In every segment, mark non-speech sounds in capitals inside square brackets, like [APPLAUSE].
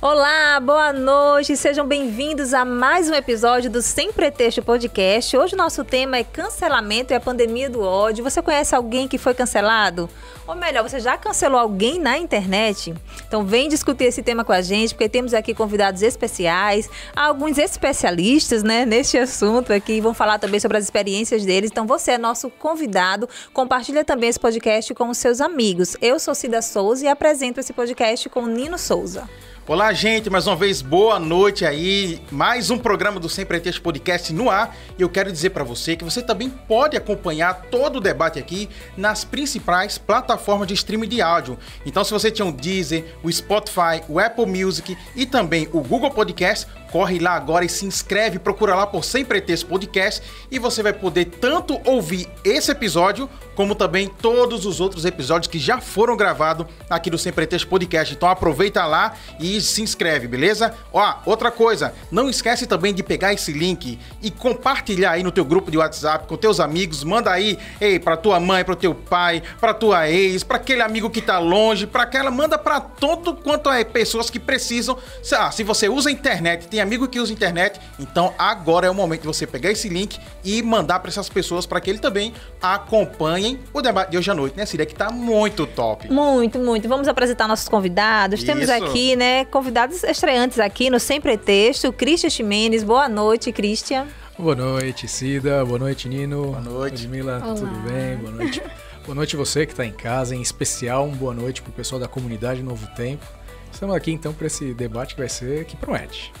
Olá, boa noite, sejam bem-vindos a mais um episódio do Sem Pretexto Podcast. Hoje o nosso tema é cancelamento e a pandemia do ódio. Você conhece alguém que foi cancelado? Ou melhor, você já cancelou alguém na internet? Então vem discutir esse tema com a gente, porque temos aqui convidados especiais, alguns especialistas, né, neste assunto aqui, vão falar também sobre as experiências deles. Então você é nosso convidado, compartilha também esse podcast com os seus amigos. Eu sou Cida Souza e apresento esse podcast com Nino Souza. Olá, gente, mais uma vez boa noite aí. Mais um programa do Sem Pretexto Podcast no ar. E eu quero dizer para você que você também pode acompanhar todo o debate aqui nas principais plataformas de streaming de áudio. Então, se você tinha o Deezer, o Spotify, o Apple Music e também o Google Podcast, corre lá agora e se inscreve, procura lá por Sem Pretexto Podcast e você vai poder tanto ouvir esse episódio como também todos os outros episódios que já foram gravados aqui do Sem Pretexto Podcast. Então aproveita lá e se inscreve, beleza? Ó, outra coisa, não esquece também de pegar esse link e compartilhar aí no teu grupo de WhatsApp com teus amigos, manda aí, ei, para tua mãe, para teu pai, para tua ex, para aquele amigo que tá longe, para aquela, manda para todo quanto é pessoas que precisam. Ah, se você usa a internet, tem tem amigo que usa internet, então agora é o momento de você pegar esse link e mandar para essas pessoas para que eles também acompanhem o debate de hoje à noite, né, Cília? Que tá muito top. Muito, muito. Vamos apresentar nossos convidados. Isso. Temos aqui, né, convidados estreantes aqui no Sem Pretexto, Cristian Ximenes. Boa noite, Cristian. Boa noite, Cida. Boa noite, Nino. Boa noite. Ludmila, Olá. tudo bem? Boa noite. boa noite você que está em casa, em especial, um boa noite para o pessoal da comunidade Novo Tempo. Estamos aqui então para esse debate que vai ser que promete.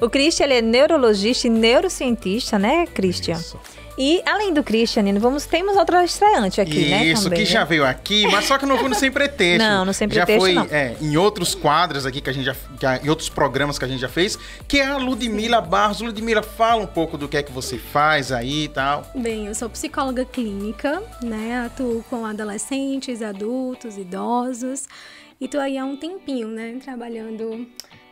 O Christian ele é neurologista e neurocientista, né, Christian? Isso. E além do Christian, vamos, temos outra estreante aqui, Isso, né? Isso, que já veio aqui, mas só que não foi no Sem Pretexto. Não, no Sem Pretexto Já foi não. É, em outros quadros aqui que a gente já... Que, em outros programas que a gente já fez, que é a Ludmila Barros. Ludmila, fala um pouco do que é que você faz aí e tal. Bem, eu sou psicóloga clínica, né? Atuo com adolescentes, adultos, idosos. E tô aí há um tempinho, né? Trabalhando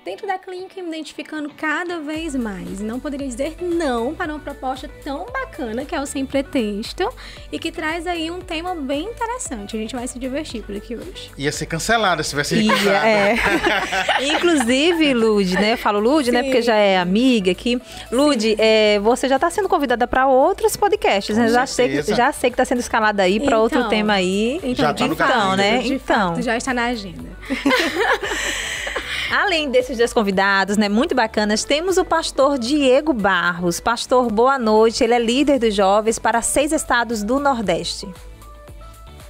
dentro da clínica me identificando cada vez mais. Não poderia dizer não para uma proposta tão bacana que é o Sem Pretexto e que traz aí um tema bem interessante. A gente vai se divertir por aqui hoje. Ia ser cancelada se tivesse Ia, é. [LAUGHS] Inclusive, Lud, né? Eu falo Lud, né? Porque já é amiga aqui. Lud, é, você já está sendo convidada para outros podcasts, né? Já sei, que, já sei que está sendo escalada aí para então, outro tema aí. Então, já tá então, né? então. Fato, já está na agenda. [LAUGHS] Além desses dois convidados, né, muito bacanas, temos o pastor Diego Barros. Pastor, boa noite. Ele é líder dos jovens para seis estados do Nordeste.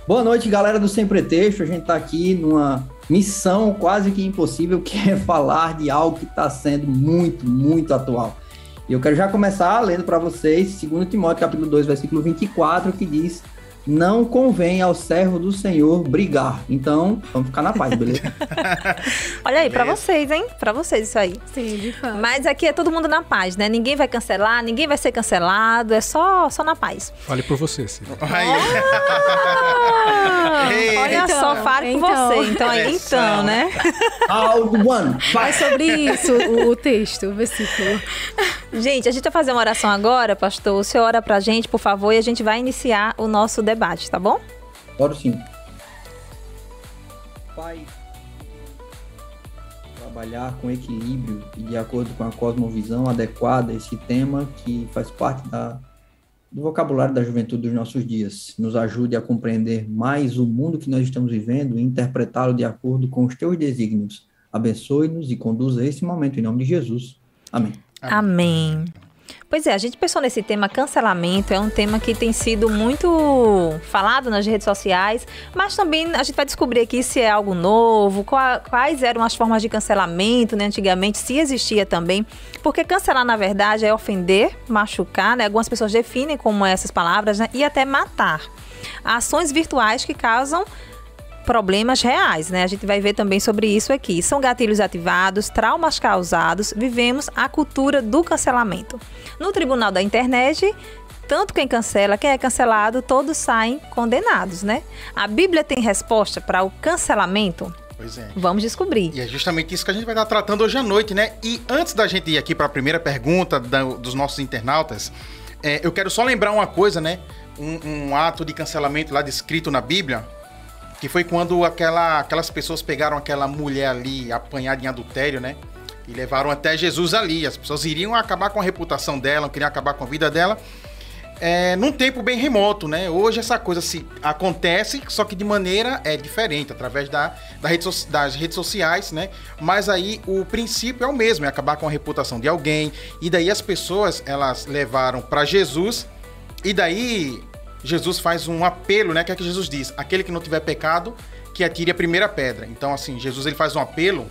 Boa noite, galera do Sem Pretexto. A gente está aqui numa missão quase que impossível, que é falar de algo que está sendo muito, muito atual. E eu quero já começar lendo para vocês 2 Timóteo capítulo 2, versículo 24, que diz não convém ao servo do Senhor brigar. Então, vamos ficar na paz, beleza? [LAUGHS] Olha aí, para vocês, hein? Para vocês isso aí. Sim, de fato. Mas aqui é todo mundo na paz, né? Ninguém vai cancelar, ninguém vai ser cancelado, é só, só na paz. Fale por você, Cida. [LAUGHS] Ah, olha então, só, fale então. por você. Então, aí, então, né? [LAUGHS] One. Vai sobre isso o, o texto, o versículo. Gente, a gente vai fazer uma oração agora, pastor. O senhor ora pra gente, por favor, e a gente vai iniciar o nosso debate, tá bom? Oro sim. Pai, trabalhar com equilíbrio e de acordo com a cosmovisão adequada esse tema que faz parte da, do vocabulário da juventude dos nossos dias. Nos ajude a compreender mais o mundo que nós estamos vivendo e interpretá-lo de acordo com os teus desígnios. Abençoe-nos e conduza esse momento em nome de Jesus. Amém. Amém. Pois é, a gente pensou nesse tema cancelamento, é um tema que tem sido muito falado nas redes sociais, mas também a gente vai descobrir aqui se é algo novo, quais eram as formas de cancelamento, né, antigamente, se existia também, porque cancelar, na verdade, é ofender, machucar, né, algumas pessoas definem como essas palavras, né, e até matar. Ações virtuais que causam problemas reais, né? A gente vai ver também sobre isso aqui. São gatilhos ativados, traumas causados, vivemos a cultura do cancelamento. No tribunal da internet, tanto quem cancela, quem é cancelado, todos saem condenados, né? A Bíblia tem resposta para o cancelamento? Pois é. Vamos descobrir. E é justamente isso que a gente vai estar tratando hoje à noite, né? E antes da gente ir aqui para a primeira pergunta da, dos nossos internautas, é, eu quero só lembrar uma coisa, né? Um, um ato de cancelamento lá descrito na Bíblia, que foi quando aquela, aquelas pessoas pegaram aquela mulher ali apanhada em adultério, né? E levaram até Jesus ali. As pessoas iriam acabar com a reputação dela, queriam acabar com a vida dela. É, num tempo bem remoto, né? Hoje essa coisa se acontece, só que de maneira é diferente, através da, da rede das redes sociais, né? Mas aí o princípio é o mesmo, é acabar com a reputação de alguém. E daí as pessoas elas levaram para Jesus e daí Jesus faz um apelo, né? Que é que Jesus diz: aquele que não tiver pecado, que atire a primeira pedra. Então, assim, Jesus ele faz um apelo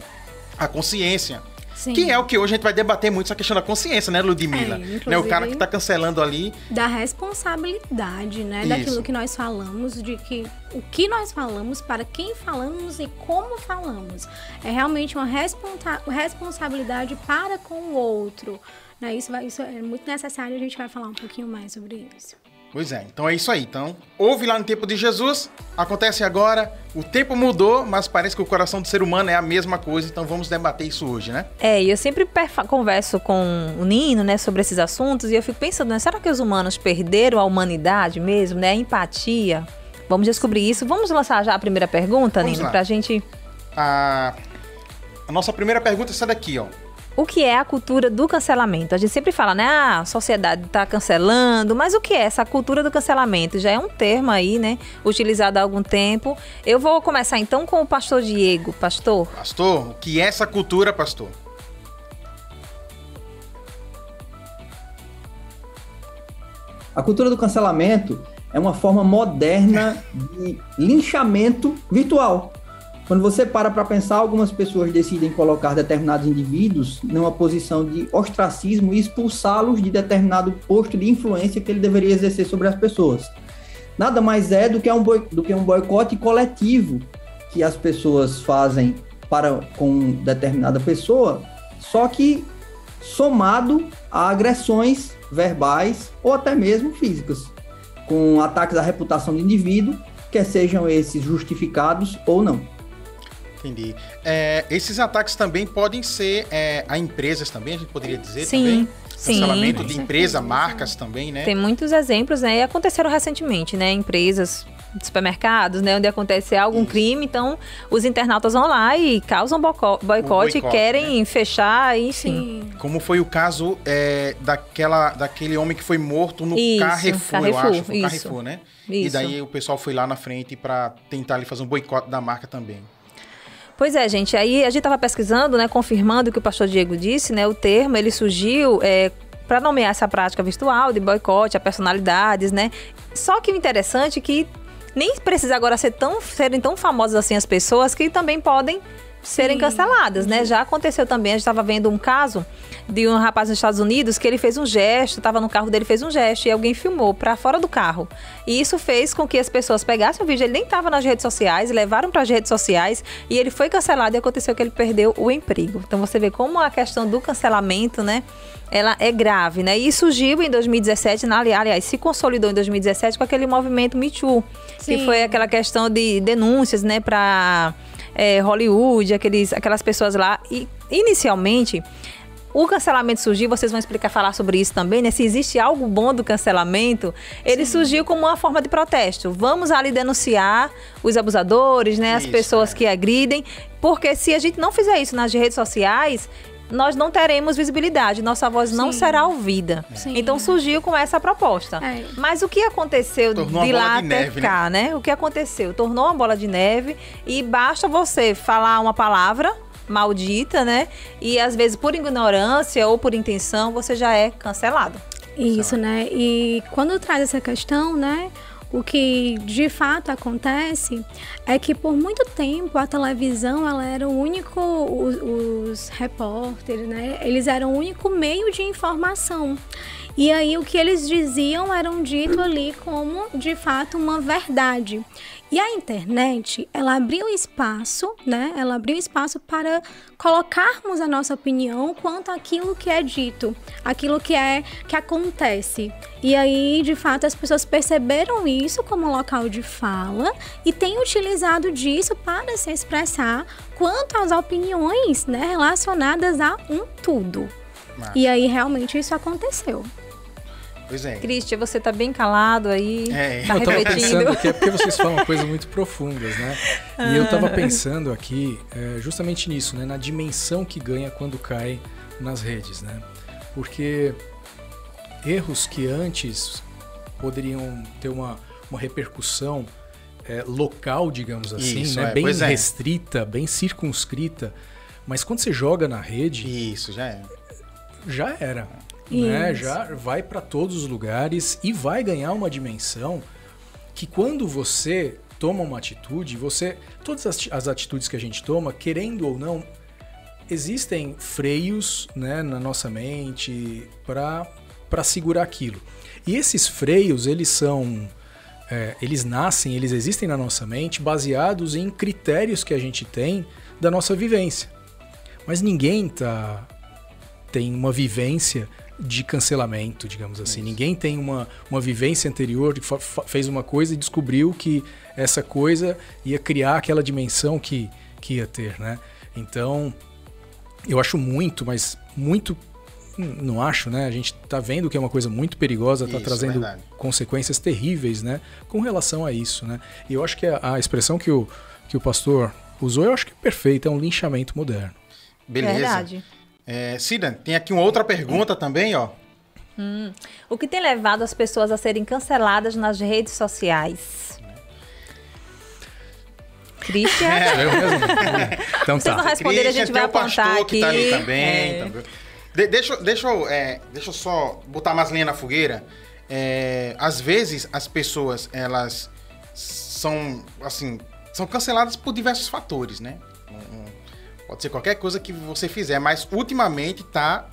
à consciência. Sim. Que é o que hoje a gente vai debater muito essa questão da consciência, né, Ludmilla? É, né, o cara que está cancelando ali. Da responsabilidade, né? Isso. Daquilo que nós falamos, de que o que nós falamos, para quem falamos e como falamos. É realmente uma responsa responsabilidade para com o outro. Né? Isso, vai, isso é muito necessário, a gente vai falar um pouquinho mais sobre isso. Pois é, então é isso aí. Então, houve lá no tempo de Jesus, acontece agora, o tempo mudou, mas parece que o coração do ser humano é a mesma coisa, então vamos debater isso hoje, né? É, e eu sempre converso com o Nino, né, sobre esses assuntos, e eu fico pensando, né, será que os humanos perderam a humanidade mesmo, né, a empatia? Vamos descobrir isso. Vamos lançar já a primeira pergunta, vamos Nino, lá. pra gente... A... a nossa primeira pergunta é essa daqui, ó o que é a cultura do cancelamento? A gente sempre fala, né? Ah, a sociedade está cancelando, mas o que é essa cultura do cancelamento? Já é um termo aí, né? Utilizado há algum tempo. Eu vou começar então com o pastor Diego. Pastor? Pastor, o que é essa cultura, pastor? A cultura do cancelamento é uma forma moderna de linchamento virtual. Quando você para para pensar, algumas pessoas decidem colocar determinados indivíduos numa posição de ostracismo e expulsá-los de determinado posto de influência que ele deveria exercer sobre as pessoas. Nada mais é do que um, boi, do que um boicote coletivo que as pessoas fazem para com determinada pessoa, só que somado a agressões verbais ou até mesmo físicas, com ataques à reputação do indivíduo, quer sejam esses justificados ou não. Entendi. É, esses ataques também podem ser é, a empresas também, a gente poderia dizer Sim. também? Cancelamento Sim, de empresa, marcas também, né? Tem muitos exemplos, né? E aconteceram recentemente, né? Empresas supermercados, né, onde acontece algum Isso. crime, então os internautas vão lá e causam boicote, boicote querem né? fechar, enfim. Sim. Como foi o caso é, daquela, daquele homem que foi morto no Isso, Carrefour, Carrefour, eu acho, foi Carrefour, né? Isso. E daí o pessoal foi lá na frente para tentar ali, fazer um boicote da marca também. Pois é, gente. Aí a gente estava pesquisando, né, confirmando o que o pastor Diego disse, né? O termo ele surgiu é, para nomear essa prática virtual de boicote a personalidades, né? Só que o interessante é que nem precisa agora ser tão, serem tão famosas assim as pessoas que também podem serem canceladas, né? Já aconteceu também, a gente estava vendo um caso de um rapaz nos Estados Unidos que ele fez um gesto, estava no carro dele, fez um gesto e alguém filmou para fora do carro. E isso fez com que as pessoas pegassem o vídeo, ele nem estava nas redes sociais, levaram para as redes sociais e ele foi cancelado e aconteceu que ele perdeu o emprego. Então você vê como a questão do cancelamento, né? Ela é grave, né? E surgiu em 2017, na, aliás, se consolidou em 2017 com aquele movimento Me Too, Sim. que foi aquela questão de denúncias, né, para é, Hollywood, aqueles, aquelas pessoas lá. E inicialmente o cancelamento surgiu, vocês vão explicar, falar sobre isso também, né? Se existe algo bom do cancelamento, ele Sim. surgiu como uma forma de protesto. Vamos ali denunciar os abusadores, né? As isso, pessoas é. que agridem, porque se a gente não fizer isso nas redes sociais, nós não teremos visibilidade, nossa voz Sim. não será ouvida. Sim. Então surgiu com essa proposta. É. Mas o que aconteceu Tornou de lá de até neve, né? cá, né? né? O que aconteceu? Tornou uma bola de neve e basta você falar uma palavra maldita, né? E às vezes por ignorância ou por intenção você já é cancelado. Isso, né? E quando traz essa questão, né? O que de fato acontece é que por muito tempo a televisão ela era o único, os, os repórteres, né? Eles eram o único meio de informação. E aí o que eles diziam eram dito ali como de fato uma verdade. E a internet, ela abriu espaço, né? Ela abriu espaço para colocarmos a nossa opinião quanto àquilo que é dito, aquilo que é que acontece. E aí, de fato, as pessoas perceberam isso como local de fala e têm utilizado disso para se expressar quanto às opiniões, né, relacionadas a um tudo. E aí realmente isso aconteceu. Pois é. Christian, você tá bem calado aí, É. tá eu tava pensando aqui, é porque vocês falam [LAUGHS] coisas muito profundas, né? E eu tava pensando aqui é, justamente nisso, né? Na dimensão que ganha quando cai nas redes, né? Porque erros que antes poderiam ter uma, uma repercussão é, local, digamos assim, Isso, né? é, bem pois é. restrita, bem circunscrita, mas quando você joga na rede, Isso, já é. já era. Né? Já vai para todos os lugares e vai ganhar uma dimensão que quando você toma uma atitude, você todas as, as atitudes que a gente toma, querendo ou não, existem freios, né, na nossa mente para para segurar aquilo. E esses freios, eles são é, eles nascem, eles existem na nossa mente baseados em critérios que a gente tem da nossa vivência. Mas ninguém tá tem uma vivência de cancelamento, digamos assim. Ninguém tem uma, uma vivência anterior, fa- fez uma coisa e descobriu que essa coisa ia criar aquela dimensão que, que ia ter, né? Então, eu acho muito, mas muito. hum, Não acho, né? A gente tá vendo que é uma coisa muito perigosa, tá Isso, trazendo verdade. consequências terríveis, né? Com relação a isso, né? E eu acho que a, a expressão que o, que o pastor usou, eu acho que é perfeita, é um linchamento moderno. Beleza. Verdade. É, Cida, tem aqui uma outra pergunta também, ó. O que tem levado as pessoas a serem canceladas nas redes sociais? Christian, [LAUGHS] É. Eu mesmo? Então Vocês não tá. responderem, a gente Christian, vai apontar que tá ali aqui. também. É. também. De- deixa, eu- deixa, eu, é, deixa eu só botar mais lenha na fogueira. É, às vezes as pessoas elas são assim são canceladas por diversos fatores, né? Um- um- Pode ser qualquer coisa que você fizer, mas ultimamente tá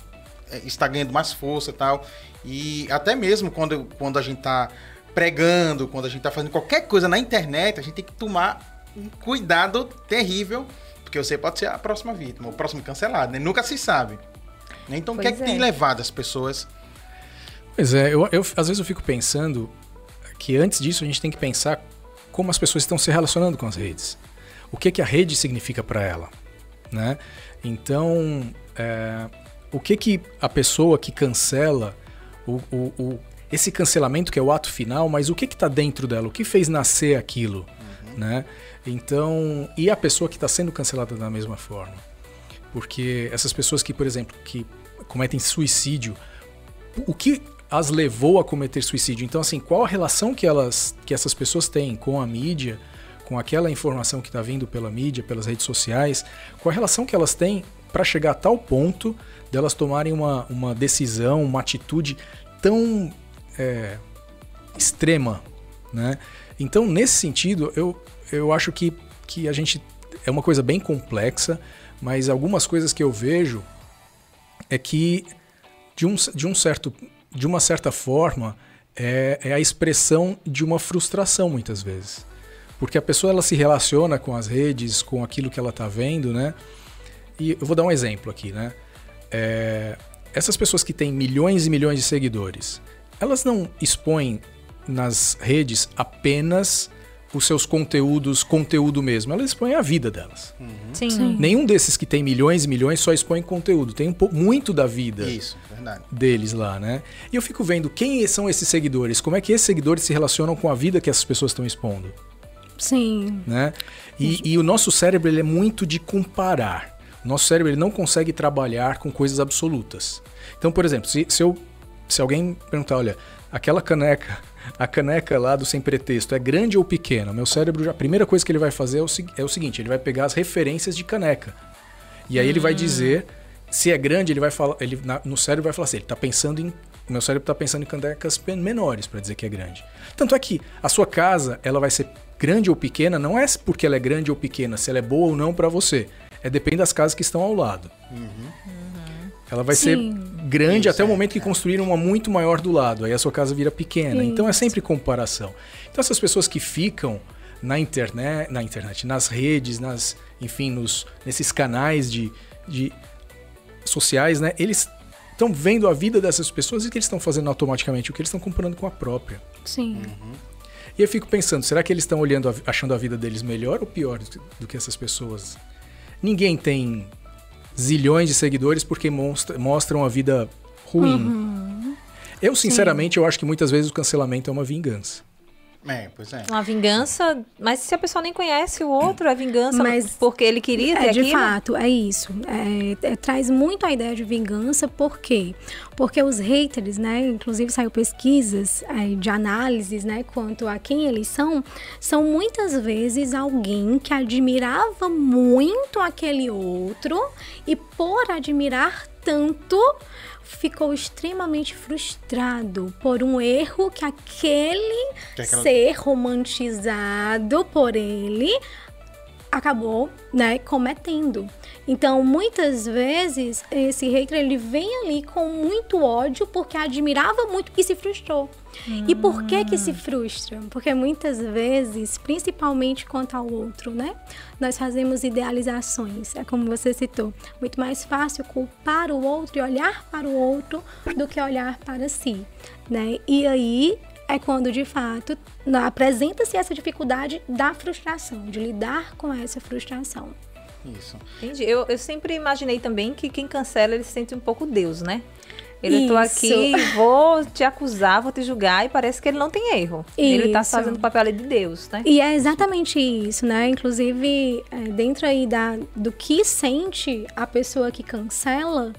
é, está ganhando mais força e tal. E até mesmo quando, quando a gente tá pregando, quando a gente tá fazendo qualquer coisa na internet, a gente tem que tomar um cuidado terrível, porque você pode ser a próxima vítima, o próximo cancelado, né? Nunca se sabe. Né? Então, o que é que tem é. levado as pessoas? Pois é, eu, eu- às vezes eu fico pensando que antes disso a gente tem que pensar como as pessoas estão se relacionando com as redes. O que, que a rede significa para ela, né? Então, é, o que que a pessoa que cancela, o, o- o- esse cancelamento que é o ato final, mas o que que está dentro dela? O que fez nascer aquilo, né? Então, e a pessoa que está sendo cancelada da mesma forma? Porque essas pessoas que, por exemplo, que cometem suicídio, o que as levou a cometer suicídio? Então, assim, qual a relação que elas, que essas pessoas têm com a mídia, com aquela informação que está vindo pela mídia, pelas redes sociais? Qual a relação que elas têm para chegar a tal ponto delas tomarem uma, uma decisão, uma atitude tão é, extrema, né? Então, nesse sentido, eu, eu acho que, que a gente é uma coisa bem complexa, mas algumas coisas que eu vejo é que de, um, de, um certo, de uma certa forma é, é a expressão de uma frustração muitas vezes. Porque a pessoa ela se relaciona com as redes, com aquilo que ela está vendo, né? E eu vou dar um exemplo aqui, né? É, essas pessoas que têm milhões e milhões de seguidores, elas não expõem nas redes apenas os seus conteúdos, conteúdo mesmo, elas expõem a vida delas. Sim. Sim. Nenhum desses que tem milhões e milhões só expõe conteúdo, tem um po- muito da vida Isso, deles lá, né? E eu fico vendo quem são esses seguidores, como é que esses seguidores se relacionam com a vida que essas pessoas estão expondo, Sim. né? E, e o nosso cérebro ele é muito de comparar. O nosso cérebro ele não consegue trabalhar com coisas absolutas. Então, por exemplo, se, se, eu, se alguém perguntar, olha, aquela caneca, [LAUGHS] a caneca lá do sem pretexto é grande ou pequena? Meu cérebro, já- a primeira coisa que ele vai fazer é o, é o seguinte, ele vai pegar as referências de caneca. E aí ele vai dizer, se é grande, ele vai falar, ele na- no cérebro vai falar assim, ele tá pensando em o meu cérebro está pensando em canecas menores para dizer que é grande. Tanto é que a sua casa, ela vai ser grande ou pequena, não é porque ela é grande ou pequena, se ela é boa ou não para você. É depende das casas que estão ao lado. Ela vai ser Sim. grande Isso, até o é, momento que construíram uma muito maior do lado. Aí a sua casa vira pequena. Então é sempre comparação. Então essas pessoas que ficam na internet, na internet, nas redes, nas, enfim, nos, nesses canais de, de sociais, né? Eles estão vendo a vida dessas pessoas e o que eles estão fazendo automaticamente? O que eles estão comparando com a própria. Sim. E eu fico pensando, será que eles estão olhando, achando a vida deles melhor ou pior do que, essas pessoas? Ninguém tem zilhões de seguidores porque mostra- mostram a vida ruim. Eu, sinceramente, eu acho que muitas vezes o cancelamento é uma vingança. É, pois é. Uma vingança, mas se a pessoa nem conhece o outro, é vingança Mas porque ele queria ter É, de aquilo. fato, é isso. É, é, traz muito a ideia de vingança, por quê? Porque os haters, né, inclusive saiu pesquisas é, de análises, né, quanto a quem eles são, são muitas vezes alguém que admirava muito aquele outro e por admirar tanto ficou extremamente frustrado por um erro que aquele Que aquela- ser romantizado por ele acabou, né, cometendo. Então, muitas vezes esse hater ele vem ali com muito ódio porque admirava muito e se frustrou. E por que que se frustra? Porque muitas vezes, principalmente quanto ao outro, né, nós fazemos idealizações. É como você citou, muito mais fácil culpar o outro e olhar para o outro do que olhar para si, né? E aí é quando de fato na- apresenta-se essa dificuldade da frustração, de lidar com essa frustração. Isso. Entendi. Eu, eu sempre imaginei também que quem cancela, ele se sente um pouco Deus, né? Ele, eu tô Isso. aqui, vou te acusar, vou te julgar, e parece que ele não tem erro. Ele tá Isso. fazendo o papel ali de Deus, né? E é exatamente isso, né? Inclusive, é, dentro aí da, do que sente a pessoa que cancela,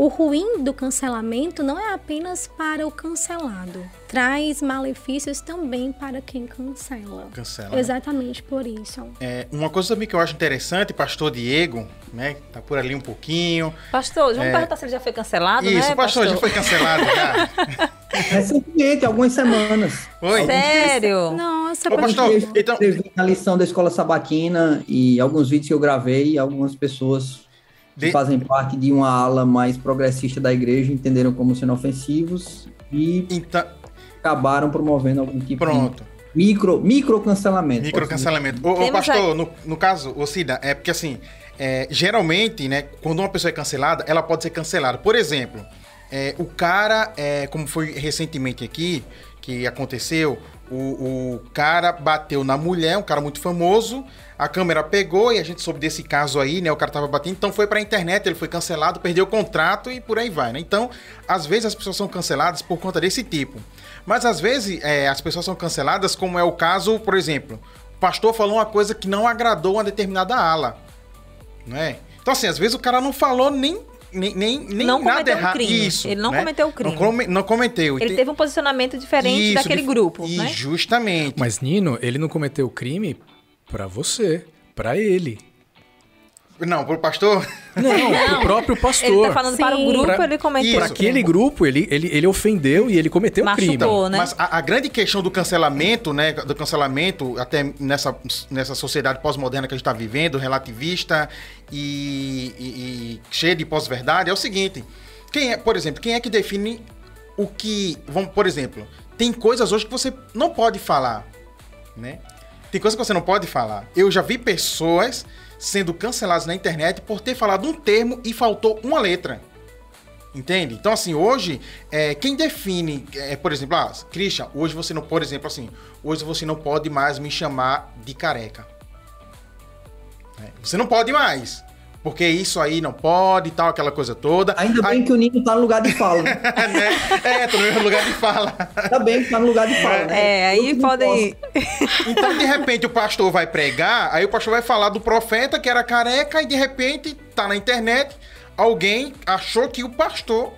o ruim do cancelamento não é apenas para o cancelado, traz malefícios também para quem cancela. Cancela. né? Exatamente por isso. É, uma coisa também que eu acho interessante, pastor Diego, né? Tá por ali um pouquinho. Pastor, vamos perguntar se ele já foi cancelado, É. Isso, né, o pastor, já foi cancelado já. [LAUGHS] Recentemente, algumas semanas. Oi? Sério? Nossa, Ô, pastor, Eu então- escrevi na lição da escola sabatina e alguns vídeos que eu gravei, algumas pessoas que De- fazem parte de uma ala mais progressista da igreja entenderam como sendo ofensivos e Então, acabaram promovendo algum tipo pronto. de micro, micro cancelamento. Micro cancelamento. Ô, ô, Temos pastor, no, no caso, ô Cida, é porque assim, é, geralmente, né, quando uma pessoa é cancelada, ela pode ser cancelada. Por exemplo, é, o cara, é, como foi recentemente aqui, que aconteceu, o, o cara bateu na mulher, um cara muito famoso, a câmera pegou e a gente soube desse caso aí, né? O cara tava batendo, então foi pra internet, ele foi cancelado, perdeu o contrato e por aí vai, né? Então, às vezes as pessoas são canceladas por conta desse tipo. Mas às vezes é, as pessoas são canceladas, como é o caso, por exemplo, o pastor falou uma coisa que não agradou uma determinada ala, não é? Então, assim, às vezes o cara não falou nem. Nem, nem, nem Não nada cometeu o errado. crime. Isso, Ele não né? cometeu o crime. Não, come- não cometeu. Ele teve um posicionamento diferente Isso, daquele dif- grupo, E né? justamente. Mas, Nino, ele não cometeu o crime pra você, pra ele. Não, pro pastor. Não, pro próprio pastor. Ele tá falando para o Sim. grupo, Pra- ele cometeu. Isso. Pra aquele grupo, ele, ele, ele ofendeu e ele cometeu Machucou. crime. Pô, né? Mas a, a grande questão do cancelamento, né? Do cancelamento, até nessa, nessa sociedade pós-moderna que a gente está vivendo, relativista e, e- e cheia de pós-verdade, é o seguinte: quem é, por exemplo, quem é que define o que. Vamos, por exemplo, tem coisas hoje que você não pode falar, né? Tem coisas que você não pode falar. Eu já vi pessoas sendo canceladas na internet por ter falado um termo e faltou uma letra. Entende? Então, assim, hoje, é, quem define, é, por exemplo, ah, Christian, hoje você não, por exemplo, assim, hoje você não pode mais me chamar de careca. É, Você não pode mais. Porque isso aí não pode e tal, aquela coisa toda. Ainda bem Aí- que o Nino tá no lugar de fala, né? [LAUGHS] né? É, tô no mesmo lugar de fala. Ainda bem que tá no lugar de fala, né? É, Eu aí podem. Então, de repente, o pastor vai pregar, aí o pastor vai falar do profeta que era careca, e de repente, tá na internet, alguém achou que o pastor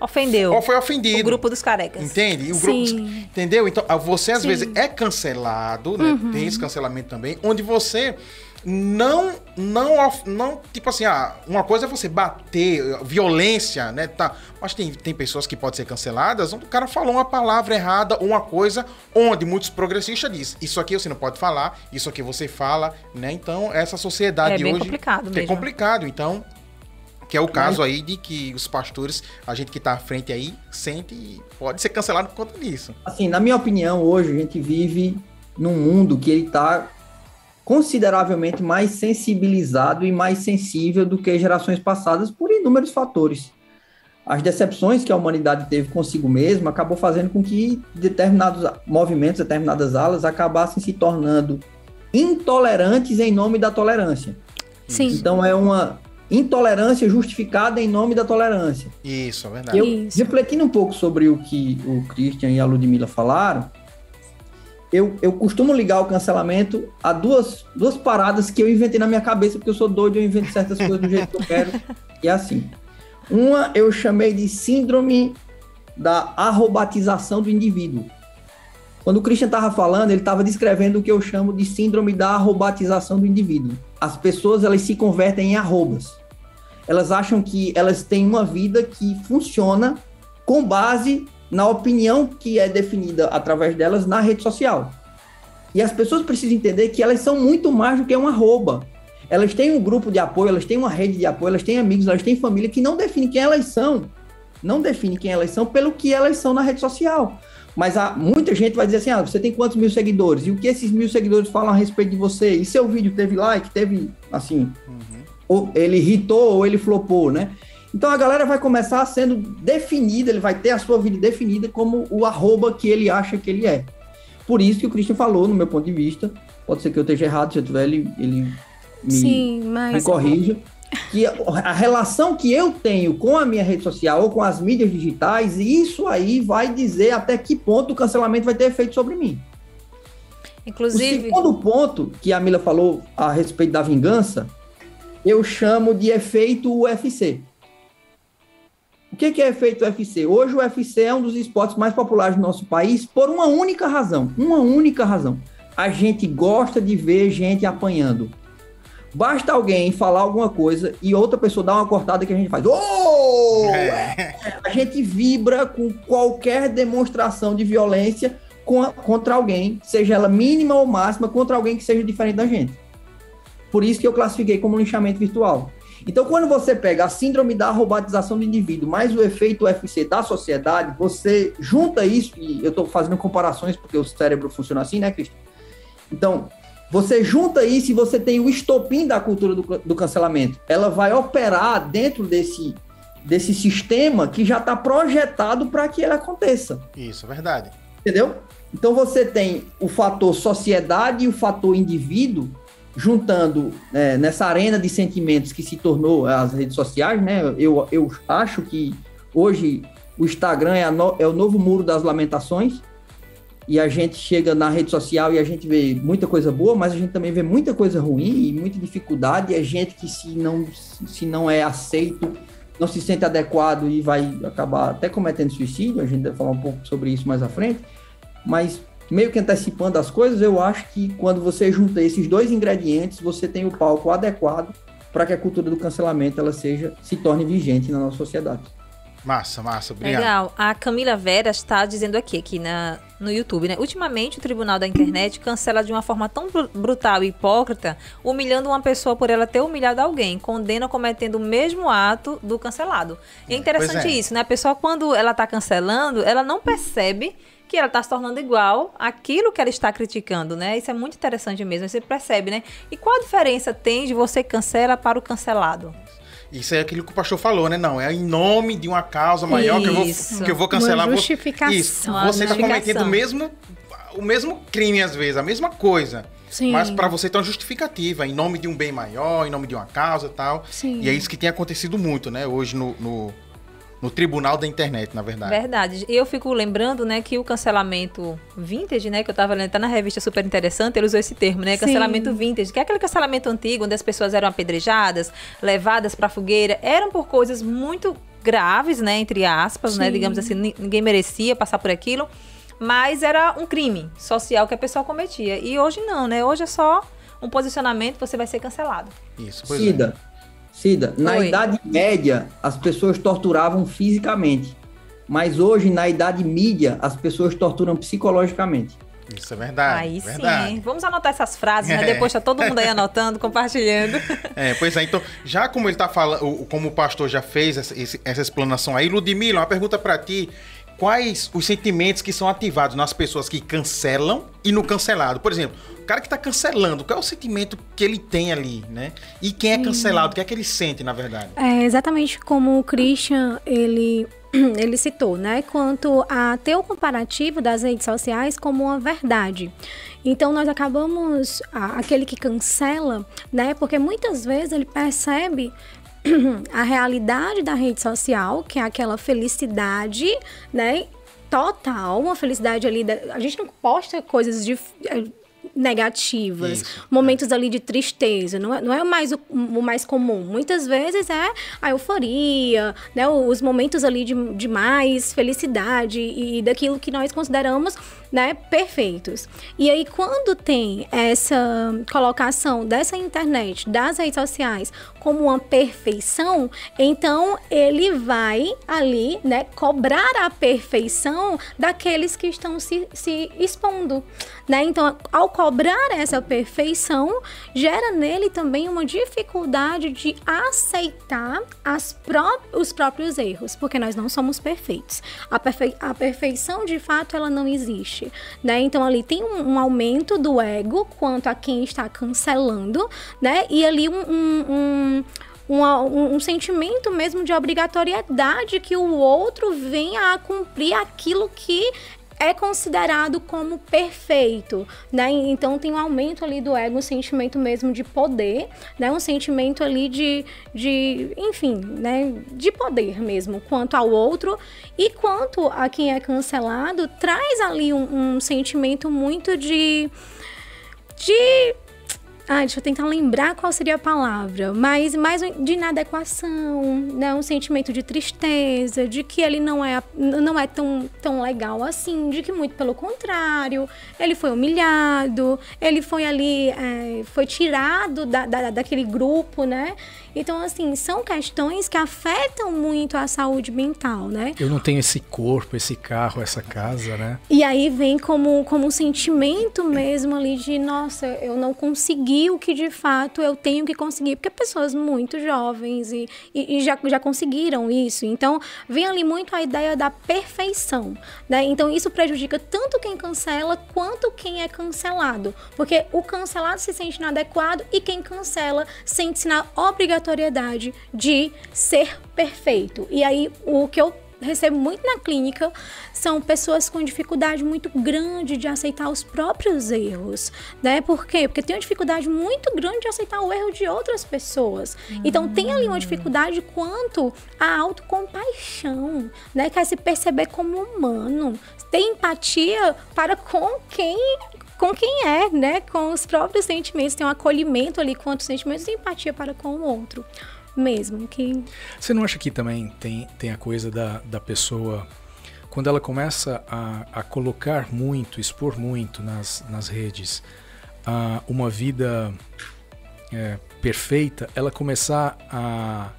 Ofendeu. ou foi ofendido. O grupo dos carecas. Entende? O grupo, Sim. entendeu? Então, você às Sim. vezes é cancelado, né? Tem esse cancelamento também, onde você não, não, não, tipo assim, ah, uma coisa é você bater, violência, né? Tá, mas tem, tem pessoas que podem ser canceladas onde o cara falou uma palavra errada ou uma coisa onde muitos progressistas dizem, isso aqui você não pode falar, isso aqui você fala, né? Então, essa sociedade É bem hoje... complicado É mesmo. complicado, então... Que é o caso aí de que os pastores, a gente que tá à frente aí, sente e pode ser cancelado por conta disso. Assim, na minha opinião, hoje a gente vive num mundo que ele está consideravelmente mais sensibilizado e mais sensível do que gerações passadas por inúmeros fatores. As decepções que a humanidade teve consigo mesma acabou fazendo com que determinados movimentos, determinadas alas acabassem se tornando intolerantes em nome da tolerância. Sim. Então é uma intolerância justificada em nome da tolerância. Isso, é verdade. Eu, Isso. refletindo um pouco sobre o que o Christian e a Ludmilla falaram, eu, eu costumo ligar o cancelamento a duas, duas paradas que eu inventei na minha cabeça, porque eu sou doido, eu invento certas coisas do jeito que eu quero, [LAUGHS] e é assim. Uma eu chamei de síndrome da arrobatização do indivíduo. Quando o Christian estava falando, ele estava descrevendo o que eu chamo de síndrome da arrobatização do indivíduo. As pessoas elas se convertem em arrobas. Elas acham que elas têm uma vida que funciona com base na opinião que é definida através delas na rede social. E as pessoas precisam entender que elas são muito mais do que um arroba. Elas têm um grupo de apoio, elas têm uma rede de apoio, elas têm amigos, elas têm família que não define quem elas são. Não define quem elas são pelo que elas são na rede social. Mas há, muita gente vai dizer assim: ah, você tem quantos mil seguidores? E o que esses mil seguidores falam a respeito de você? E seu vídeo teve like? Teve, assim, ou ele irritou ou ele flopou, né? Então a galera vai começar sendo definida, ele vai ter a sua vida definida como o arroba que ele acha que ele é. Por isso que o Christian falou, no meu ponto de vista, pode ser que eu esteja errado, se eu tiver, ele, ele me, Sim, me mas corrija. Que a, relação que eu tenho com a minha rede social ou com as mídias digitais, isso aí vai dizer até que ponto o cancelamento vai ter efeito sobre mim. O Inclusive, segundo ponto que a Mila falou a respeito da vingança, eu chamo de efeito UFC. O que que é efeito UFC? Hoje o UFC é um dos esportes mais populares do nosso país por uma única razão. Uma única razão. A gente gosta de ver gente apanhando. Basta alguém falar alguma coisa e outra pessoa dar uma cortada que a gente faz. Oh! A gente vibra com qualquer demonstração de violência contra alguém, seja ela mínima ou máxima, contra alguém que seja diferente da gente. Por isso que eu classifiquei como linchamento virtual. Então, quando você pega a síndrome da robotização do indivíduo, mais o efeito UFC da sociedade, você junta isso, e eu estou fazendo comparações porque o cérebro funciona assim, né, Cristian? Então, você junta isso e você tem o estopim da cultura do, do cancelamento. Ela vai operar dentro desse, desse sistema que já está projetado para que ele aconteça. Isso, é verdade. Entendeu? Então você tem o fator sociedade e o fator indivíduo juntando é, nessa arena de sentimentos que se tornou as redes sociais, né? Eu, eu acho que hoje o Instagram é, a no- é o novo muro das lamentações e a gente chega na rede social e a gente vê muita coisa boa, mas a gente também vê muita coisa ruim e muita dificuldade. E é gente que se não, se não é aceito, não se sente adequado e vai acabar até cometendo suicídio. A gente vai falar um pouco sobre isso mais à frente. Mas meio que antecipando as coisas, eu acho que quando você junta esses dois ingredientes, você tem o palco adequado para que a cultura do cancelamento ela seja se torne vigente na nossa sociedade. Massa, massa, obrigado. Legal. A Camila Vera está dizendo aqui, aqui na, no YouTube, né? Ultimamente, o Tribunal da Internet cancela de uma forma tão bru- brutal e hipócrita, humilhando uma pessoa por ela ter humilhado alguém, condena cometendo o mesmo ato do cancelado. E é interessante é. isso, né? A pessoa, quando ela está cancelando, ela não percebe que ela está se tornando igual àquilo que ela está criticando, né? Isso é muito interessante mesmo, você percebe, né? E qual a diferença tem de você cancela para o cancelado? Isso é aquilo que o pastor falou, né? Não, é em nome de uma causa maior que eu vou, que eu vou cancelar. Uma justificação. Isso. Você está justificação. cometendo o mesmo, o mesmo crime, às vezes, a mesma coisa. Sim. Mas para você tem uma justificativa, em nome de um bem maior, em nome de uma causa e tal. Sim. E é isso que tem acontecido muito, né? Hoje no, no, no tribunal da internet, na verdade. Verdade. E eu fico lembrando, né, que o cancelamento vintage, né, que eu tava lendo, tá na revista super interessante, ele usou esse termo, né, Sim. cancelamento vintage, que é aquele cancelamento antigo, onde as pessoas eram apedrejadas, levadas pra fogueira, eram por coisas muito graves, né, entre aspas, né, Sim. digamos assim, ni- ninguém merecia passar por aquilo, mas era um crime social que a pessoa cometia. E hoje não, né, hoje é só um posicionamento, você vai ser cancelado. Isso, pois é. Cida, na. Idade Média, as pessoas torturavam fisicamente. Mas hoje, na Idade Mídia, as pessoas torturam psicologicamente. Isso é verdade. Aí verdade. sim, hein? Vamos anotar essas frases, né, É. depois tá todo mundo aí [LAUGHS] anotando, compartilhando. É, pois é, então, já como ele tá falando, o- como o pastor já fez essa, essa explanação aí, Ludmila, uma pergunta pra ti. Quais os sentimentos que são ativados nas pessoas que cancelam e no cancelado? Por exemplo, cara que tá cancelando, qual é o sentimento que ele tem ali, né? E quem é cancelado, o que é que ele sente, na verdade? É exatamente como o Christian ele, [CLEARS THROAT] ele citou, né? Quanto a ter o comparativo das redes sociais como uma verdade. Então nós acabamos a- aquele que cancela, né? Porque muitas vezes ele percebe [CLEARS THROAT] a realidade da rede social, que é aquela felicidade, né? Total, uma felicidade ali. Da, a gente não posta coisas de negativas, Isso, momentos é. ali de tristeza, não é, não é mais o, o, mais comum. Muitas vezes é a euforia, né, os momentos ali de, de mais felicidade e daquilo que nós consideramos né, perfeitos. E aí, quando tem essa colocação dessa internet, das redes sociais, como uma perfeição, então ele vai ali, né, cobrar a perfeição daqueles que estão se, se expondo, né? Então, ao cobrar essa perfeição, gera nele também uma dificuldade de aceitar pró os próprios erros, porque nós não somos perfeitos. A, perfe a perfeição, de fato, ela não existe, né? Então, ali tem um, um aumento do ego quanto a quem está cancelando, né? E ali um, um, um um, um, um, sentimento mesmo de obrigatoriedade que o outro venha a cumprir aquilo que é considerado como perfeito, né? Então tem um aumento ali do ego, um sentimento mesmo de poder, né? Um sentimento ali de, de enfim, né? De poder mesmo, quanto ao outro e quanto a quem é cancelado, traz ali um, um sentimento muito de de ah, deixa eu tentar lembrar qual seria a palavra. Mas mais de inadequação, né? um sentimento de tristeza, de que ele não é, não é tão, tão legal assim, de que muito pelo contrário, ele foi humilhado, ele foi ali, é, foi tirado da, da, daquele grupo, né? Então, assim, são questões que afetam muito a saúde mental, né? Eu não tenho esse corpo, esse carro, essa casa, né? E aí vem como, como um sentimento mesmo ali de, nossa, eu não consegui o que de fato eu tenho que conseguir, porque pessoas muito jovens e, e, e já, já conseguiram isso. Então, vem ali muito a ideia da perfeição, né? Então, isso prejudica tanto quem cancela quanto quem é cancelado, porque o cancelado se sente inadequado e quem cancela sente-se na obrigatoriedade de ser perfeito. E aí, o que eu recebo muito na clínica são pessoas com dificuldade muito grande de aceitar os próprios erros, né? Por quê? Porque tem uma dificuldade muito grande de aceitar o erro de outras pessoas. Então tem ali uma dificuldade quanto à autocompaixão, né? Quer se perceber como humano, ter empatia para com quem com quem é, né? Com os próprios sentimentos, tem um acolhimento ali com outros sentimentos e empatia para com o outro mesmo. Que... Você não acha que também tem, tem a coisa da, da pessoa, quando ela começa a, a colocar muito, expor muito nas, nas redes, a uma vida é, perfeita, ela começar a,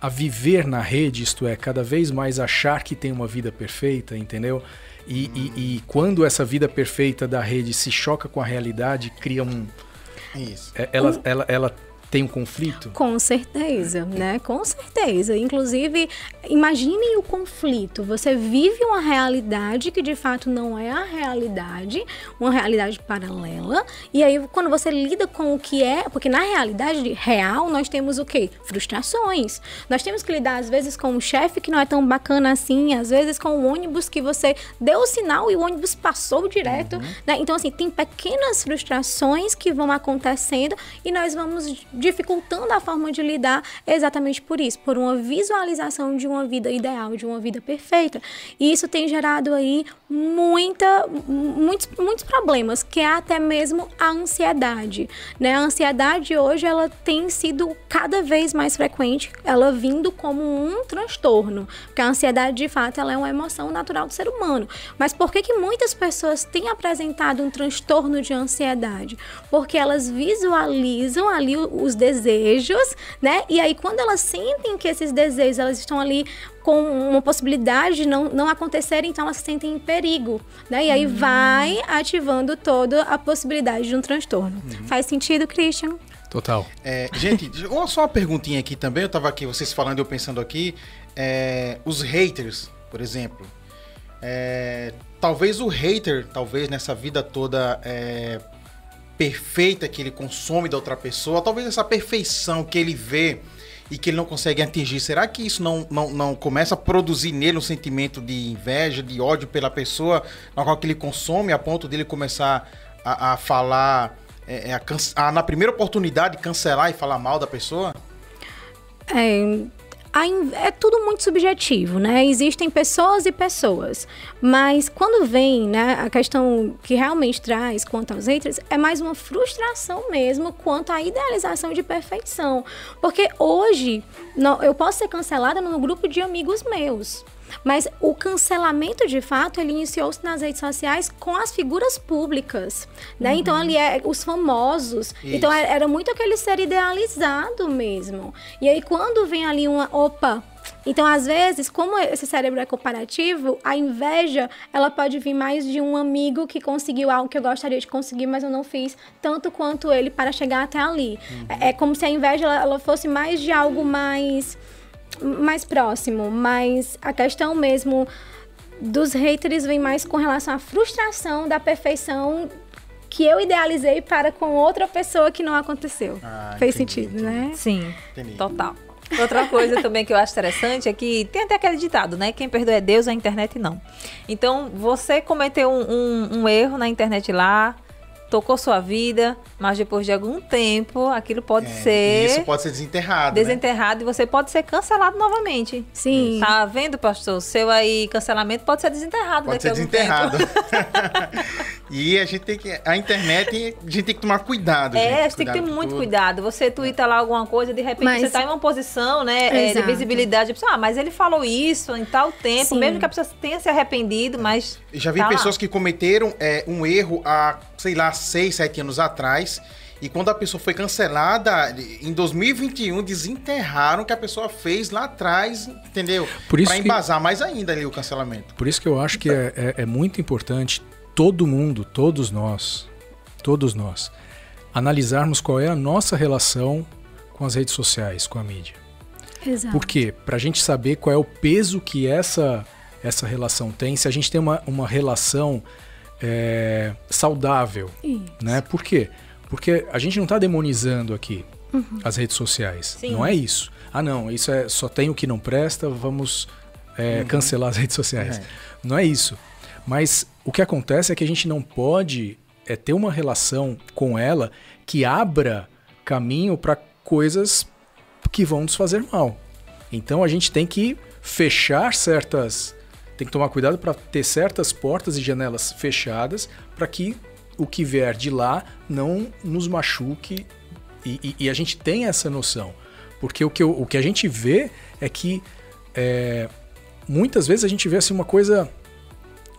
a viver na rede, isto é, cada vez mais achar que tem uma vida perfeita, entendeu? E, hum. e, e, quando essa vida perfeita da rede se choca com a realidade, cria um. Isso. É, ela, ela, ela tem um conflito? Com certeza, né? Com certeza. Inclusive, imaginem o conflito. Você vive uma realidade que de fato não é a realidade, uma realidade paralela. E aí, quando você lida com o que é, porque na realidade real nós temos o quê? Frustrações. Nós temos que lidar às vezes com um chefe que não é tão bacana assim, às vezes com o ônibus que você deu o sinal e o ônibus passou direto, uhum. né? Então assim, tem pequenas frustrações que vão acontecendo e nós vamos dificultando a forma de lidar exatamente por isso, por uma visualização de uma vida ideal, de uma vida perfeita. E isso tem gerado aí muita, muitos, muitos problemas, que é até mesmo a ansiedade. Né? A ansiedade hoje ela tem sido cada vez mais frequente, ela vindo como um transtorno, porque a ansiedade de fato ela é uma emoção natural do ser humano. Mas por que, que muitas pessoas têm apresentado um transtorno de ansiedade? Porque elas visualizam ali os desejos, né? E aí quando elas sentem que esses desejos elas estão ali com uma possibilidade de não, não acontecer, então elas se sentem em perigo, né? E aí uhum. vai ativando toda a possibilidade de um transtorno. Uhum. Faz sentido, Christian? Total. É, gente, uma só uma perguntinha aqui também. Eu tava aqui, vocês falando, eu pensando aqui. É, os haters, por exemplo. É, talvez o hater, talvez nessa vida toda é, perfeita que ele consome da outra pessoa, talvez essa perfeição que ele vê e que ele não consegue atingir, será que isso não, não, não começa a produzir nele um sentimento de inveja, de ódio pela pessoa na qual que ele consome, a ponto dele começar a, a falar, é, é a, a, na primeira oportunidade, cancelar e falar mal da pessoa? É, é tudo muito subjetivo, né? Existem pessoas e pessoas, mas quando vem, né, a questão que realmente traz quanto aos haters é mais uma frustração mesmo quanto à idealização de perfeição, porque hoje eu posso ser cancelada num grupo de amigos meus. Mas o cancelamento, de fato, ele iniciou-se nas redes sociais com as figuras públicas, né? Uhum. Então, ali é os famosos. Isso. Então, era muito aquele ser idealizado mesmo. E aí, quando vem ali uma... Opa, então, às vezes, como esse cérebro é comparativo, a inveja, ela pode vir mais de um amigo que conseguiu algo que eu gostaria de conseguir, mas eu não fiz tanto quanto ele para chegar até ali. Uhum. É, é, como se a inveja ela, ela fosse mais de algo mais mais próximo, mas a questão mesmo dos haters vem mais com relação à frustração da perfeição que eu idealizei para com outra pessoa que não aconteceu. Ah, Fez entendi, sentido, entendi. né? Sim, entendi. total. Outra coisa também que eu acho interessante é que tem até aquele ditado, né? Quem perdoa é Deus, a internet não. Então, você cometeu um, um, um erro na internet lá, tocou sua vida, mas depois de algum tempo, aquilo pode é, ser. Isso pode ser desenterrado. Né? Desenterrado né? e você pode ser cancelado novamente. Sim. Tá vendo, pastor? Seu aí cancelamento pode ser desenterrado pode ser desenterrado. [LAUGHS] e a gente tem que. A internet, a gente tem que tomar cuidado. É, gente, a gente tem que ter muito tudo. cuidado. Você twitta lá alguma coisa, de repente mas... você tá em uma posição, né, é, de visibilidade. Ah, mas ele falou isso em tal tempo, Sim. mesmo que a pessoa tenha se arrependido, mas. Já vi tá pessoas lá. que cometeram é, um erro há, sei lá, seis, sete anos atrás. E quando a pessoa foi cancelada, em 2021, desenterraram o que a pessoa fez lá atrás, entendeu? Para embasar que, mais ainda ali o cancelamento. Por isso que eu acho que é, é, é muito importante todo mundo, todos nós, todos nós, analisarmos qual é a nossa relação com as redes sociais, com a mídia. Exato. Por quê? Para a gente saber qual é o peso que essa, essa relação tem, se a gente tem uma, uma relação é, saudável. Isso. Né? Por quê? Porque a gente não está demonizando aqui uhum. as redes sociais. Sim. Não é isso. Ah, não, isso é só tem o que não presta, vamos é, uhum. cancelar as redes sociais. É. Não é isso. Mas o que acontece é que a gente não pode é, ter uma relação com ela que abra caminho para coisas que vão nos fazer mal. Então a gente tem que fechar certas tem que tomar cuidado para ter certas portas e janelas fechadas para que o que vier de lá não nos machuque e, e, e, a gente tem essa noção. Porque o que, eu, o que a gente vê é que é, muitas vezes a gente vê assim uma coisa.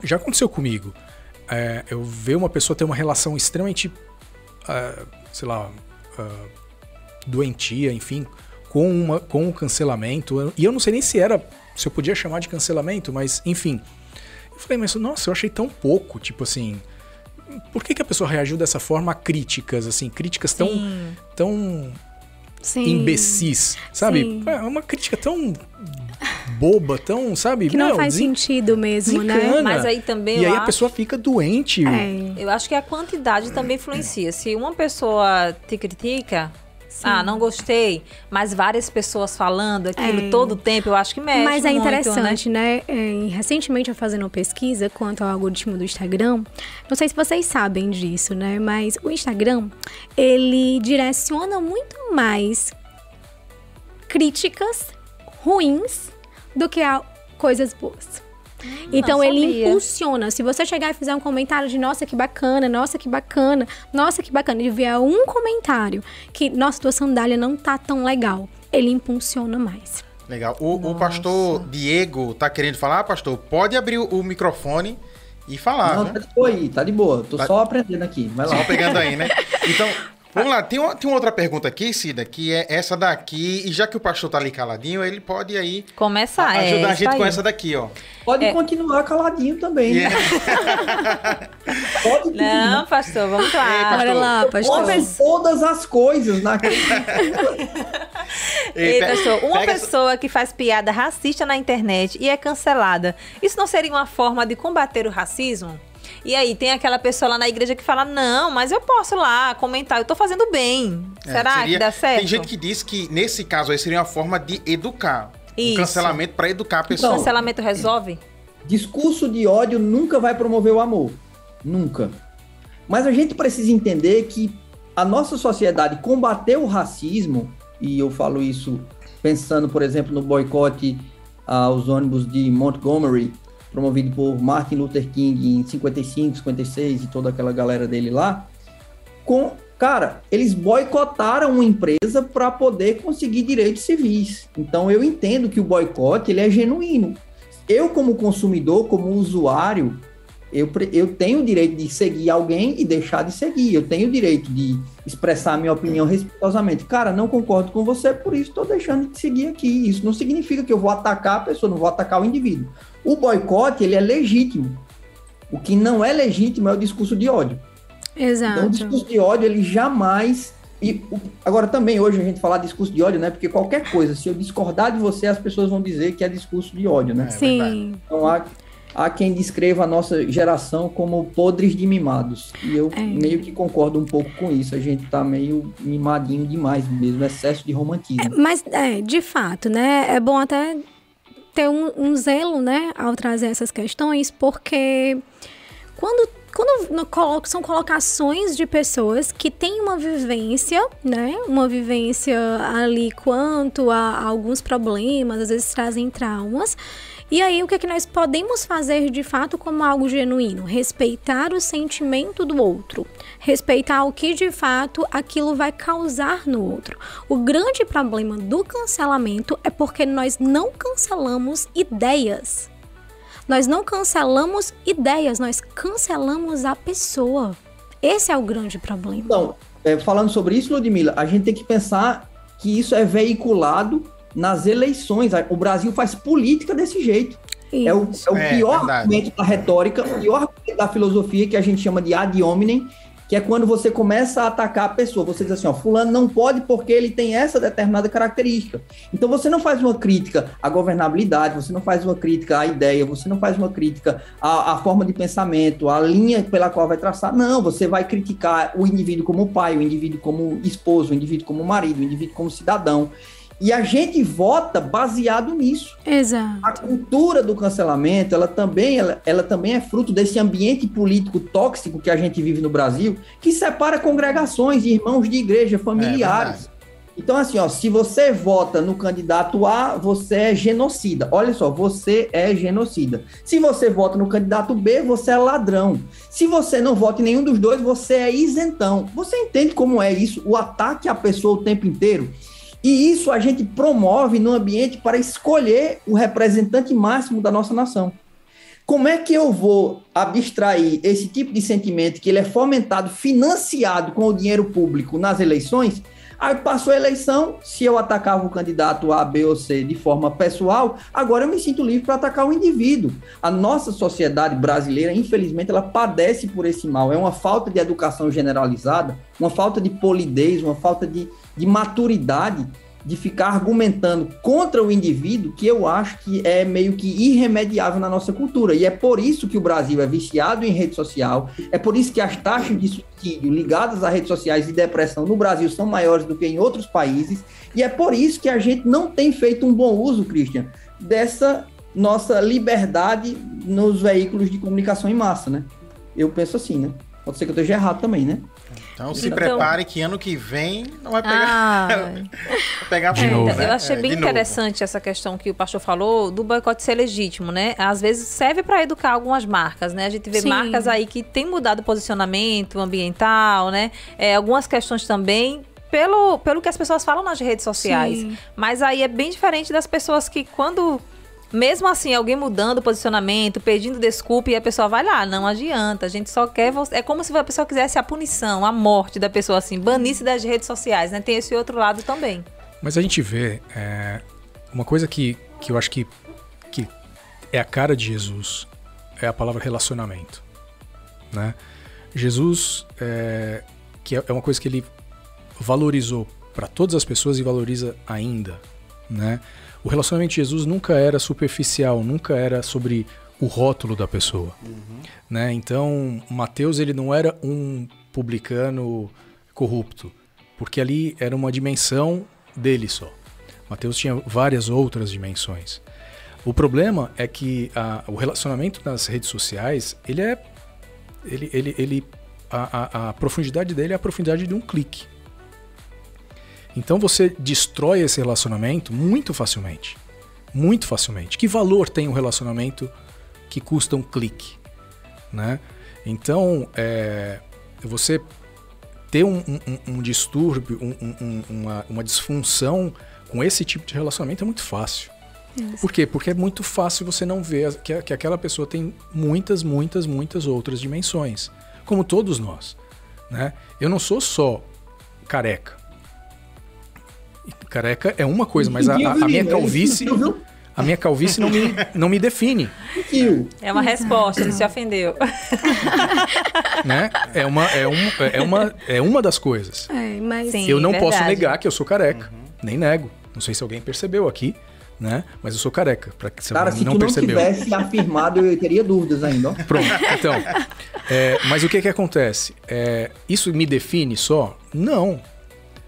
Já aconteceu comigo. É, eu ver uma pessoa ter uma relação extremamente, uh, sei lá, uh, doentia, enfim, com, uma, com um cancelamento. E eu não sei nem se era se eu podia chamar de cancelamento, mas enfim. Eu falei, mas nossa, eu achei tão pouco, tipo assim. Por que, que a pessoa reagiu dessa forma a críticas, assim, críticas tão. Sim. tão. Sim. imbecis, sabe? Sim. É uma crítica tão boba, tão, sabe? Que não Meu, faz sentido mesmo, né? desencana. né? Mas aí também. E aí acho... a pessoa fica doente. É. Eu acho que a quantidade também influencia. Se uma pessoa te critica, Sim. Ah, não gostei, mas várias pessoas falando aquilo é. todo o tempo, eu acho que mexe Mas é muito, interessante, né? né? Recentemente eu fazendo uma pesquisa quanto ao algoritmo do Instagram, não sei se vocês sabem disso, né? Mas o Instagram, ele direciona muito mais críticas ruins do que a coisas boas. Então ele impulsiona. Se você chegar e fizer um comentário de nossa que bacana, nossa que bacana, nossa que bacana, e vier um comentário que nossa tua sandália não tá tão legal, ele impulsiona mais. Legal. O, o pastor Diego tá querendo falar, pastor? Pode abrir o, o microfone e falar. Não, né? tá de boa aí, tá de boa. Tô tá... só aprendendo aqui. Vai lá. Só pegando aí, né? [LAUGHS] Então, Vamos lá, tem uma, tem uma outra pergunta aqui, Cida, que é essa daqui. E já que o pastor tá ali caladinho, ele pode aí começar a, ajudar é, a gente com essa daqui, ó. Pode é. continuar caladinho também. Yeah. [LAUGHS] pode continuar. Não, pastor, vamos lá. Ei, pastor. Bora lá, pastor. Pode todas as coisas naquele. [LAUGHS] Ei, pastor, uma pessoa que faz piada racista na internet e é cancelada, isso não seria uma forma de combater o racismo? E aí tem aquela pessoa lá na igreja que fala: Não, mas eu posso lá comentar, eu tô fazendo bem. É, Será seria, que dá certo? Tem gente que diz que nesse caso aí seria uma forma de educar. Isso. Um cancelamento para educar a pessoa. Então, cancelamento resolve? Discurso de ódio nunca vai promover o amor. Nunca. Mas a gente precisa entender que a nossa sociedade combater o racismo, e eu falo isso pensando, por exemplo, no boicote aos ônibus de Montgomery, promovido por Martin Luther King em 55, 56 e toda aquela galera dele lá, com cara, eles boicotaram uma empresa para poder conseguir direitos civis. Então eu entendo que o boicote ele é genuíno. Eu como consumidor, como usuário, eu, eu tenho o direito de seguir alguém e deixar de seguir. Eu tenho o direito de expressar minha opinião respeitosamente. Cara, não concordo com você, por isso estou deixando de seguir aqui. Isso não significa que eu vou atacar a pessoa, não vou atacar o indivíduo. O boicote, ele é legítimo. O que não é legítimo é o discurso de ódio. Exato. Então, o discurso de ódio, ele jamais. E agora também hoje a gente falar discurso de ódio, né? Porque qualquer coisa, se eu discordar de você, as pessoas vão dizer que é discurso de ódio, né? É, Sim. Então há, há quem descreva a nossa geração como podres de mimados. E eu é. meio que concordo um pouco com isso. A gente tá meio mimadinho demais mesmo, excesso de romantismo. É, mas, é, de fato, né? É bom até ter um, um zelo, né, ao trazer essas questões, porque quando quando são colocações de pessoas que têm uma vivência, né? Uma vivência ali quanto a, alguns problemas, às vezes trazem traumas. E aí, o que, é que nós podemos fazer de fato como algo genuíno? Respeitar o sentimento do outro, respeitar o que de fato aquilo vai causar no outro. O grande problema do cancelamento é porque nós não cancelamos ideias. Nós não cancelamos ideias, nós cancelamos a pessoa. Esse é o grande problema. Então, é, falando sobre isso, Ludmilla, a gente tem que pensar que isso é veiculado nas eleições. O Brasil faz política desse jeito. É o, é o, é, pior argumento da retórica, o pior argumento da filosofia que a gente chama de ad hominem, que é quando você começa a atacar a pessoa. Você diz assim, ó, fulano não pode porque ele tem essa determinada característica. Então você não faz uma crítica à governabilidade, você não faz uma crítica à ideia, você não faz uma crítica à, à forma de pensamento, à linha pela qual vai traçar. Não, você vai criticar o indivíduo como pai, o indivíduo como esposo, o indivíduo como marido, o indivíduo como cidadão. E a gente vota baseado nisso. Exato. A cultura do cancelamento, ela também, ela, ela também é fruto desse ambiente político tóxico que a gente vive no Brasil, que separa congregações, irmãos de igreja, familiares. É então, assim, ó, se você vota no candidato A, você é genocida. Olha só, você é genocida. Se você vota no candidato B, você é ladrão. Se você não vota em nenhum dos dois, você é isentão. Você entende como é isso? O ataque à pessoa o tempo inteiro. E isso a gente promove no ambiente para escolher o representante máximo da nossa nação. Como é que eu vou abstrair esse tipo de sentimento que ele é fomentado, financiado com o dinheiro público nas eleições? Aí passou a eleição, se eu atacava o candidato A, B ou C de forma pessoal, agora eu me sinto livre para atacar o indivíduo. A nossa sociedade brasileira, infelizmente, ela padece por esse mal. É uma falta de educação generalizada, uma falta de polidez, uma falta de de maturidade de ficar argumentando contra o indivíduo que eu acho que é meio que irremediável na nossa cultura. E é por isso que o Brasil é viciado em rede social, é por isso que as taxas de suicídio ligadas a redes sociais e depressão no Brasil são maiores do que em outros países, e é por isso que a gente não tem feito um bom uso, Christian, dessa nossa liberdade nos veículos de comunicação em massa, né? Eu penso assim, né? Pode ser que eu esteja errado também, né? Então se então, prepare que ano que vem não vai pegar. Ah, [LAUGHS] vai pegar de novo, né? Eu achei é, bem interessante novo. essa questão que o pastor falou do boicote ser legítimo, né? Às vezes serve para educar algumas marcas, né? A gente vê Sim. marcas aí que têm mudado o posicionamento ambiental, né? É, algumas questões também pelo, pelo que as pessoas falam nas redes sociais. Sim. Mas aí é bem diferente das pessoas que quando mesmo assim, alguém mudando o posicionamento, pedindo desculpa e a pessoa vai lá, não adianta. A gente só quer. É como se a pessoa quisesse a punição, a morte da pessoa, assim, banisse das redes sociais, né? Tem esse outro lado também. Mas a gente vê é, uma coisa que, que eu acho que, que é a cara de Jesus é a palavra relacionamento, né? Jesus, é, que é uma coisa que ele valorizou para todas as pessoas e valoriza ainda, né? O relacionamento de Jesus nunca era superficial, nunca era sobre o rótulo da pessoa. Uhum. Né? Então, Mateus ele não era um publicano corrupto, porque ali era uma dimensão dele só. Mateus tinha várias outras dimensões. O problema é que a, o relacionamento nas redes sociais, ele é. Ele, ele, ele, a, a, a profundidade dele é a profundidade de um clique. Então você destrói esse relacionamento muito facilmente. Muito facilmente. Que valor tem um relacionamento que custa um clique? Né? Então, é, você ter um, um, um distúrbio, um, uma, uma disfunção com esse tipo de relacionamento é muito fácil. Isso. Por quê? Porque é muito fácil você não ver que, que aquela pessoa tem muitas, muitas, muitas outras dimensões. Como todos nós. Né? Eu não sou só careca. Careca é uma coisa, mas a, a, a minha calvície. A minha calvície não me, não me define. É uma resposta, ele se ofendeu. né? É, uma, é, um, é, uma, é uma das coisas. É, mas... Sim, eu não verdade. posso negar que eu sou careca. Uhum. Nem nego. Não sei se alguém percebeu aqui, né? Mas eu sou careca. Pra que você Cara, se não tu percebeu. não tivesse afirmado, eu teria dúvidas ainda. Ó. Pronto, então. É, mas o que que acontece? É, isso me define só? Não.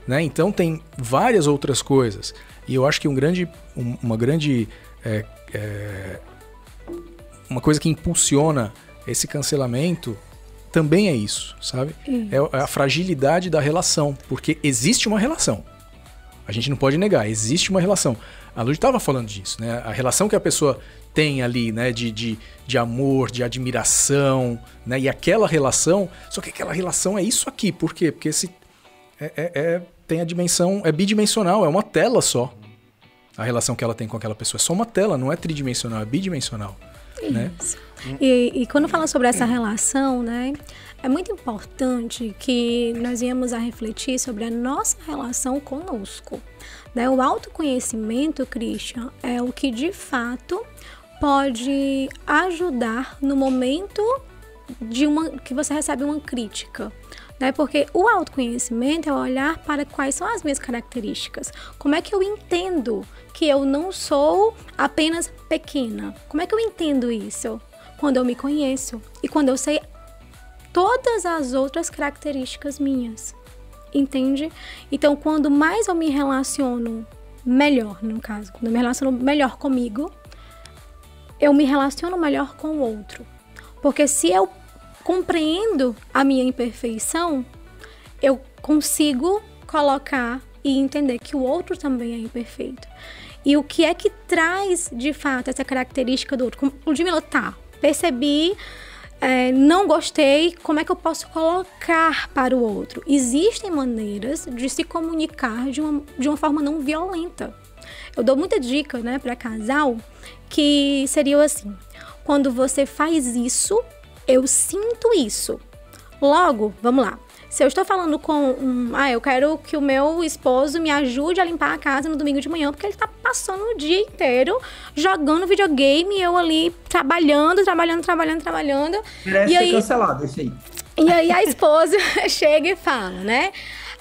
Né? Então tem várias outras coisas. E eu acho que um grande, um, uma grande. É, é, uma coisa que impulsiona esse cancelamento também é isso, sabe? É, é a fragilidade da relação. Porque existe uma relação. A gente não pode negar, existe uma relação. A Lud estava falando disso, né? A relação que a pessoa tem ali, né? De, de, de amor, de admiração, né? E aquela relação, só que aquela relação é isso aqui. Por quê? Porque esse é, é, é, tem a dimensão, é bidimensional, é uma tela só. A relação que ela tem com aquela pessoa é só uma tela, não é tridimensional, é bidimensional. Né? Isso. Né? E, e quando fala sobre essa relação, né? É muito importante que nós viemos a refletir sobre a nossa relação conosco. Né? O autoconhecimento, Christian, é o que de fato pode ajudar no momento de uma que você recebe uma crítica. Né? Porque o autoconhecimento é olhar para quais são as minhas características. Como é que eu entendo que eu não sou apenas pequena? Como é que eu entendo isso? Quando eu me conheço e quando eu sei todas as outras características minhas entende? Então, quando mais eu me relaciono melhor, no caso, quando eu me relaciono melhor comigo, eu me relaciono melhor com o outro. Porque se eu compreendo a minha imperfeição, eu consigo colocar e entender que o outro também é imperfeito. E o que é que traz de fato essa característica do outro? Como Ludmilla, tá, percebi é, não gostei, como é que eu posso colocar para o outro? Existem maneiras de se comunicar de uma, de uma forma não violenta. Eu dou muita dica né, para casal que seria assim: quando você faz isso, eu sinto isso. Logo, vamos lá. Se eu estou falando com um, ah, eu quero que o meu esposo me ajude a limpar a casa no domingo de manhã, porque ele está passando o dia inteiro jogando videogame e eu ali trabalhando, trabalhando, trabalhando, trabalhando. Merece e aí, cancelado esse aí. E aí a esposa [LAUGHS] chega e fala, né?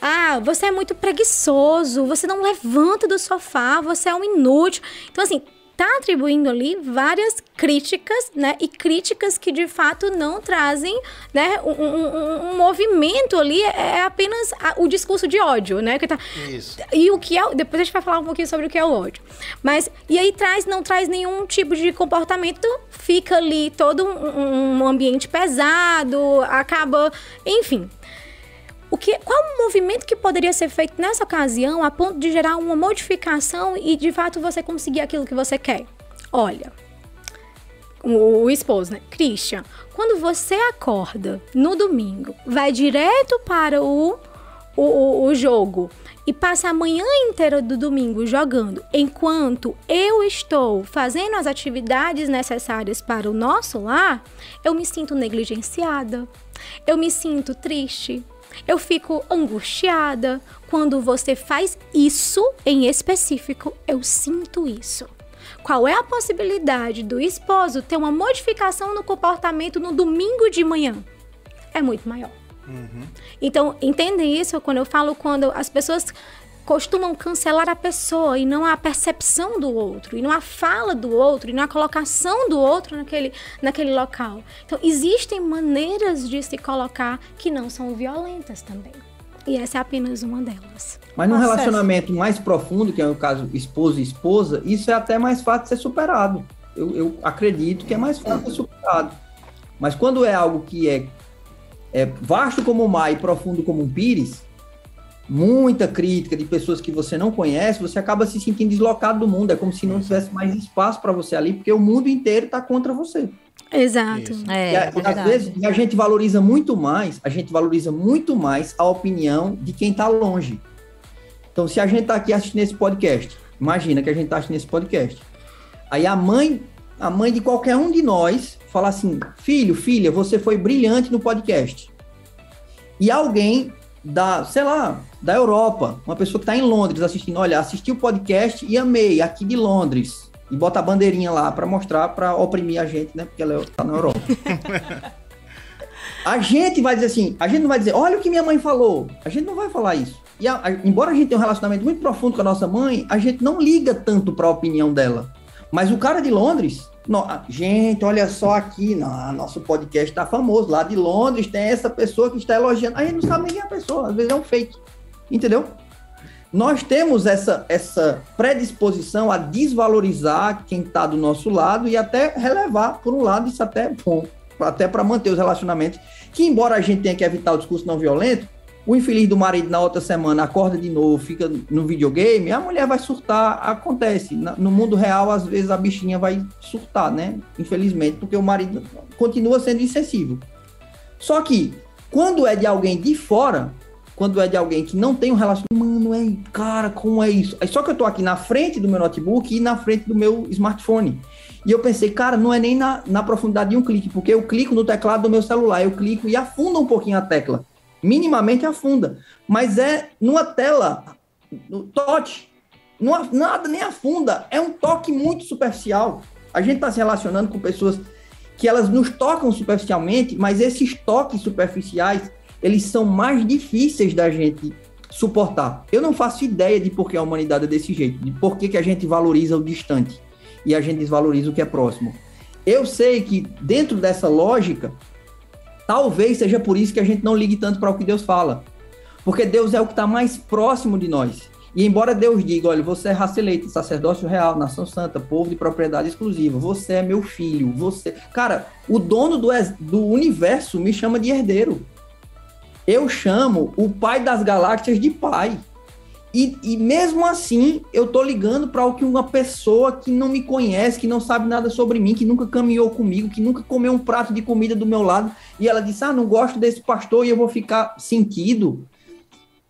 Ah, você é muito preguiçoso, você não levanta do sofá, você é um inútil. Então, assim, está atribuindo ali várias críticas, né? E críticas que de fato não trazem, né? Um, um, um movimento ali é, é apenas a, o discurso de ódio, né? Que tá... Isso. E o que é. Depois a gente vai falar um pouquinho sobre o que é o ódio. Mas, e aí traz, não traz nenhum tipo de comportamento, fica ali todo um, um ambiente pesado, acaba. Enfim, o que, qual o movimento que poderia ser feito nessa ocasião a ponto de gerar uma modificação e de fato você conseguir aquilo que você quer? Olha, o, o esposo, né? Christian, quando você acorda no domingo, vai direto para o, o, o jogo e passa a manhã inteira do domingo jogando, enquanto eu estou fazendo as atividades necessárias para o nosso lar, eu me sinto negligenciada, eu me sinto triste, eu fico angustiada quando você faz isso em específico. Eu sinto isso. Qual é a possibilidade do esposo ter uma modificação no comportamento no domingo de manhã? É muito maior. Uhum. Então, entendem isso quando eu falo quando as pessoas costumam cancelar a pessoa e não a percepção do outro, e não a fala do outro, e não a colocação do outro naquele, naquele local. Então, existem maneiras de se colocar que não são violentas também. E essa é apenas uma delas. Mas num relacionamento mais profundo, que é o caso esposo e esposa, isso é até mais fácil de ser superado. Eu, eu acredito que é mais fácil de ser superado. Mas quando é algo que é, é vasto como o mar e profundo como um pires, muita crítica de pessoas que você não conhece, você acaba se sentindo deslocado do mundo. É como se não tivesse mais espaço para você ali, porque o mundo inteiro está contra você. Exato. É, e, a, é às vezes e a gente valoriza muito mais, a gente valoriza muito mais a opinião de quem está longe. Então, se a gente está aqui assistindo esse podcast, imagina que a gente está assistindo esse podcast. Aí a mãe, a mãe de qualquer um de nós fala assim: filho, filha, você foi brilhante no podcast. E alguém da, sei lá, da Europa, uma pessoa que está em Londres assistindo, olha, assisti o podcast e amei, aqui de Londres. E bota a bandeirinha lá para mostrar, para oprimir a gente, né? Porque ela está na Europa. [LAUGHS] a gente vai dizer assim, a gente não vai dizer, olha o que minha mãe falou. A gente não vai falar isso. E a, a, embora a gente tenha um relacionamento muito profundo com a nossa mãe, a gente não liga tanto para a opinião dela. Mas o cara de Londres, no, gente, olha só aqui, não, nosso podcast está famoso. Lá de Londres tem essa pessoa que está elogiando. A gente não sabe nem quem é a pessoa, às vezes é um fake. Entendeu? Nós temos essa, essa predisposição a desvalorizar quem está do nosso lado e até relevar, por um lado, isso até é bom, até para manter os relacionamentos. Que, embora a gente tenha que evitar o discurso não violento, o infeliz do marido na outra semana acorda de novo, fica no videogame, a mulher vai surtar, acontece. No mundo real, às vezes a bichinha vai surtar, né? Infelizmente, porque o marido continua sendo insensível. Só que, quando é de alguém de fora, quando é de alguém que não tem um relacionamento, mano, é, cara, como é isso? Só que eu tô aqui na frente do meu notebook e na frente do meu smartphone. E eu pensei, cara, não é nem na, na profundidade de um clique, porque eu clico no teclado do meu celular, eu clico e afunda um pouquinho a tecla minimamente afunda. Mas é numa tela, no touch, nada nem afunda, é um toque muito superficial. A gente está se relacionando com pessoas que elas nos tocam superficialmente, mas esses toques superficiais, eles são mais difíceis da gente suportar. Eu não faço ideia de por que a humanidade é desse jeito, de por que, que a gente valoriza o distante e a gente desvaloriza o que é próximo. Eu sei que dentro dessa lógica, Talvez seja por isso que a gente não ligue tanto para o que Deus fala. Porque Deus é o que está mais próximo de nós. E embora Deus diga, olha, você é raça eleita, sacerdócio real, nação santa, povo de propriedade exclusiva, você é meu filho, você. Cara, o dono do, do universo me chama de herdeiro. Eu chamo o pai das galáxias de pai. E, e mesmo assim, eu tô ligando para o que uma pessoa que não me conhece, que não sabe nada sobre mim, que nunca caminhou comigo, que nunca comeu um prato de comida do meu lado, e ela disse: Ah, não gosto desse pastor e eu vou ficar sentido.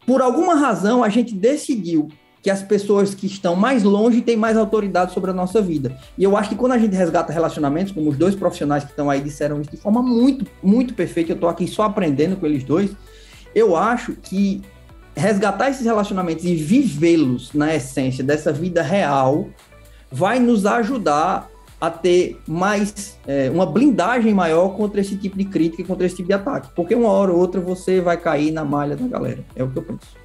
Por alguma razão, a gente decidiu que as pessoas que estão mais longe têm mais autoridade sobre a nossa vida. E eu acho que quando a gente resgata relacionamentos, como os dois profissionais que estão aí disseram isso de forma muito, muito perfeita, eu estou aqui só aprendendo com eles dois, eu acho que resgatar esses relacionamentos e vivê-los na essência dessa vida real vai nos ajudar a ter mais é, uma blindagem maior contra esse tipo de crítica, contra esse tipo de ataque. Porque uma hora ou outra você vai cair na malha da galera. É o que eu penso.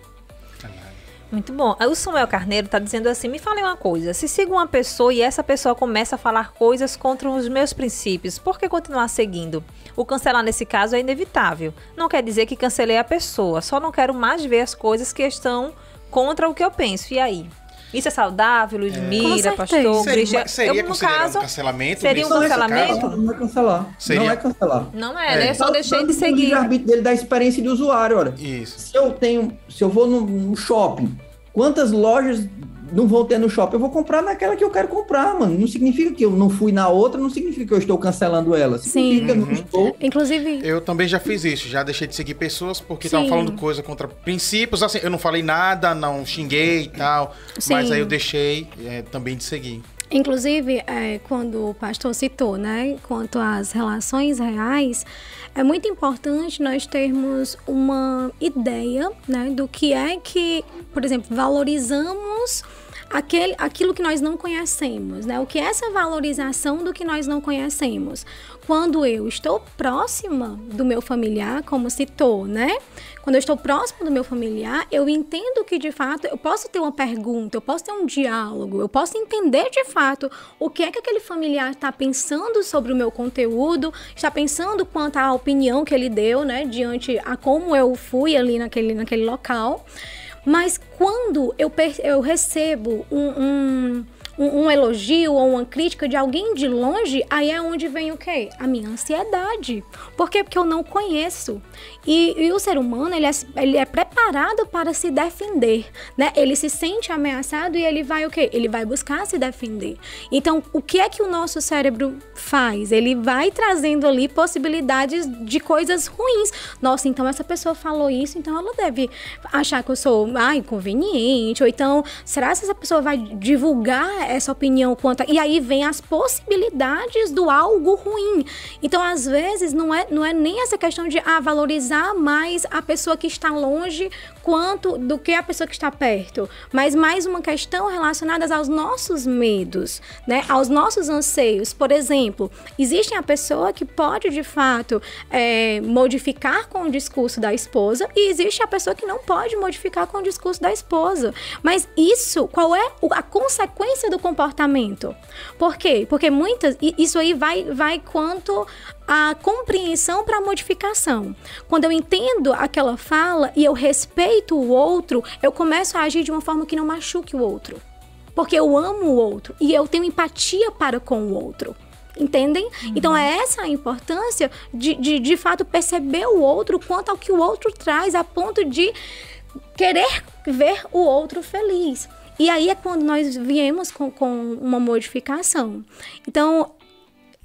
Muito bom. O Samuel Carneiro está dizendo assim: me fale uma coisa. Se sigo uma pessoa e essa pessoa começa a falar coisas contra os meus princípios, por que continuar seguindo? O cancelar nesse caso é inevitável. Não quer dizer que cancelei a pessoa, só não quero mais ver as coisas que estão contra o que eu penso. E aí? Isso é saudável, Ludmilla, é. pastor, seria, Seria eu, no caso, um cancelamento? Seria um cancelamento? Não é cancelar. Seria... Não é cancelar. Não é, é. né? Só deixei de seguir. O arbítrio dele da experiência de usuário, olha. Isso. Se eu tenho, se eu vou no shopping, quantas lojas não vou ter no shopping, eu vou comprar naquela que eu quero comprar, mano. Não significa que eu não fui na outra, não significa que eu estou cancelando ela. Significa Sim. Uhum. estou. Inclusive. Eu também já fiz isso, já deixei de seguir pessoas porque estavam falando coisa contra princípios. Assim, eu não falei nada, não xinguei e tal. Sim. Mas aí eu deixei é, também de seguir. Inclusive, é, quando o pastor citou, né, quanto às relações reais, é muito importante nós termos uma ideia, né, do que é que, por exemplo, valorizamos aquele, aquilo que nós não conhecemos, né? O que é essa valorização do que nós não conhecemos? Quando eu estou próxima do meu familiar, como citou, né? Quando eu estou próximo do meu familiar, eu entendo que de fato eu posso ter uma pergunta, eu posso ter um diálogo, eu posso entender de fato o que é que aquele familiar está pensando sobre o meu conteúdo, está pensando quanto à opinião que ele deu, né, diante a como eu fui ali naquele, naquele local. Mas quando eu, eu recebo um, um, um, um, elogio ou uma crítica de alguém de longe, aí é onde vem o quê? A minha ansiedade. Por quê? Porque eu não conheço. E, e o ser humano, ele é, ele é preparado para se defender, né? Ele se sente ameaçado e ele vai o quê? Ele vai buscar se defender. Então, o que é que o nosso cérebro faz? Ele vai trazendo ali possibilidades de coisas ruins. Nossa, então essa pessoa falou isso, então ela deve achar que eu sou ah, inconveniente, ou então, será que essa pessoa vai divulgar essa opinião quanto a... E aí vem as possibilidades do algo ruim. Então, às vezes, não é, não é nem essa questão de ah, valorizar mais a pessoa que está longe quanto do que a pessoa que está perto, mas mais uma questão relacionada aos nossos medos, né? Aos nossos anseios. Por exemplo, existe a pessoa que pode de fato é, modificar com o discurso da esposa e existe a pessoa que não pode modificar com o discurso da esposa. Mas isso, qual é a consequência do comportamento? Por quê? Porque muitas isso aí vai vai quanto a compreensão para a modificação. Quando eu entendo aquela fala e eu respeito o outro, eu começo a agir de uma forma que não machuque o outro. Porque eu amo o outro e eu tenho empatia para com o outro. Entendem? Uhum. Então é essa a importância de, de, de fato perceber o outro quanto ao que o outro traz, a ponto de querer ver o outro feliz. E aí é quando nós viemos com, com uma modificação. Então,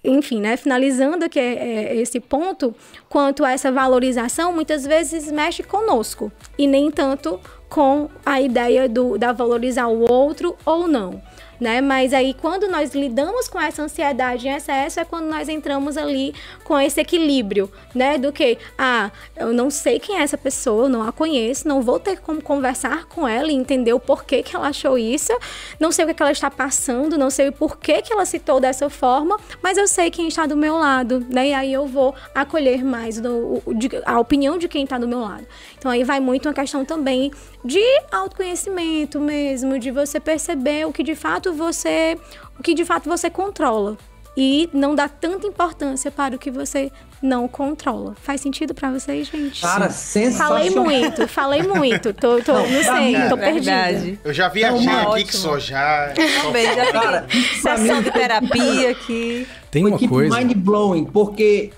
enfim, né, finalizando aqui é, é, esse ponto, quanto a essa valorização, muitas vezes mexe conosco e nem tanto com a ideia do, da valorizar o outro ou não né? Mas aí quando nós lidamos com essa ansiedade em excesso é quando nós entramos ali com esse equilíbrio, né? Do que, ah, eu não sei quem é essa pessoa, não a conheço, não vou ter como conversar com ela e entender o porquê que ela achou isso, não sei o que, que ela está passando, não sei o porquê que ela citou dessa forma, mas eu sei quem está do meu lado, né? E aí eu vou acolher mais do, a opinião de quem está do meu lado. Então aí vai muito uma questão também de autoconhecimento mesmo, de você perceber o que de fato você, o que de fato você controla e não dá tanta importância para o que você não controla. Faz sentido para vocês, gente? Cara, sensacional. Falei muito, falei muito. Tô, tô não, não sei, tô perdida. Eu já vi a gente aqui que só já. Também, já vi Cara, sessão de terapia aqui. Tem uma coisa. mind blowing, porque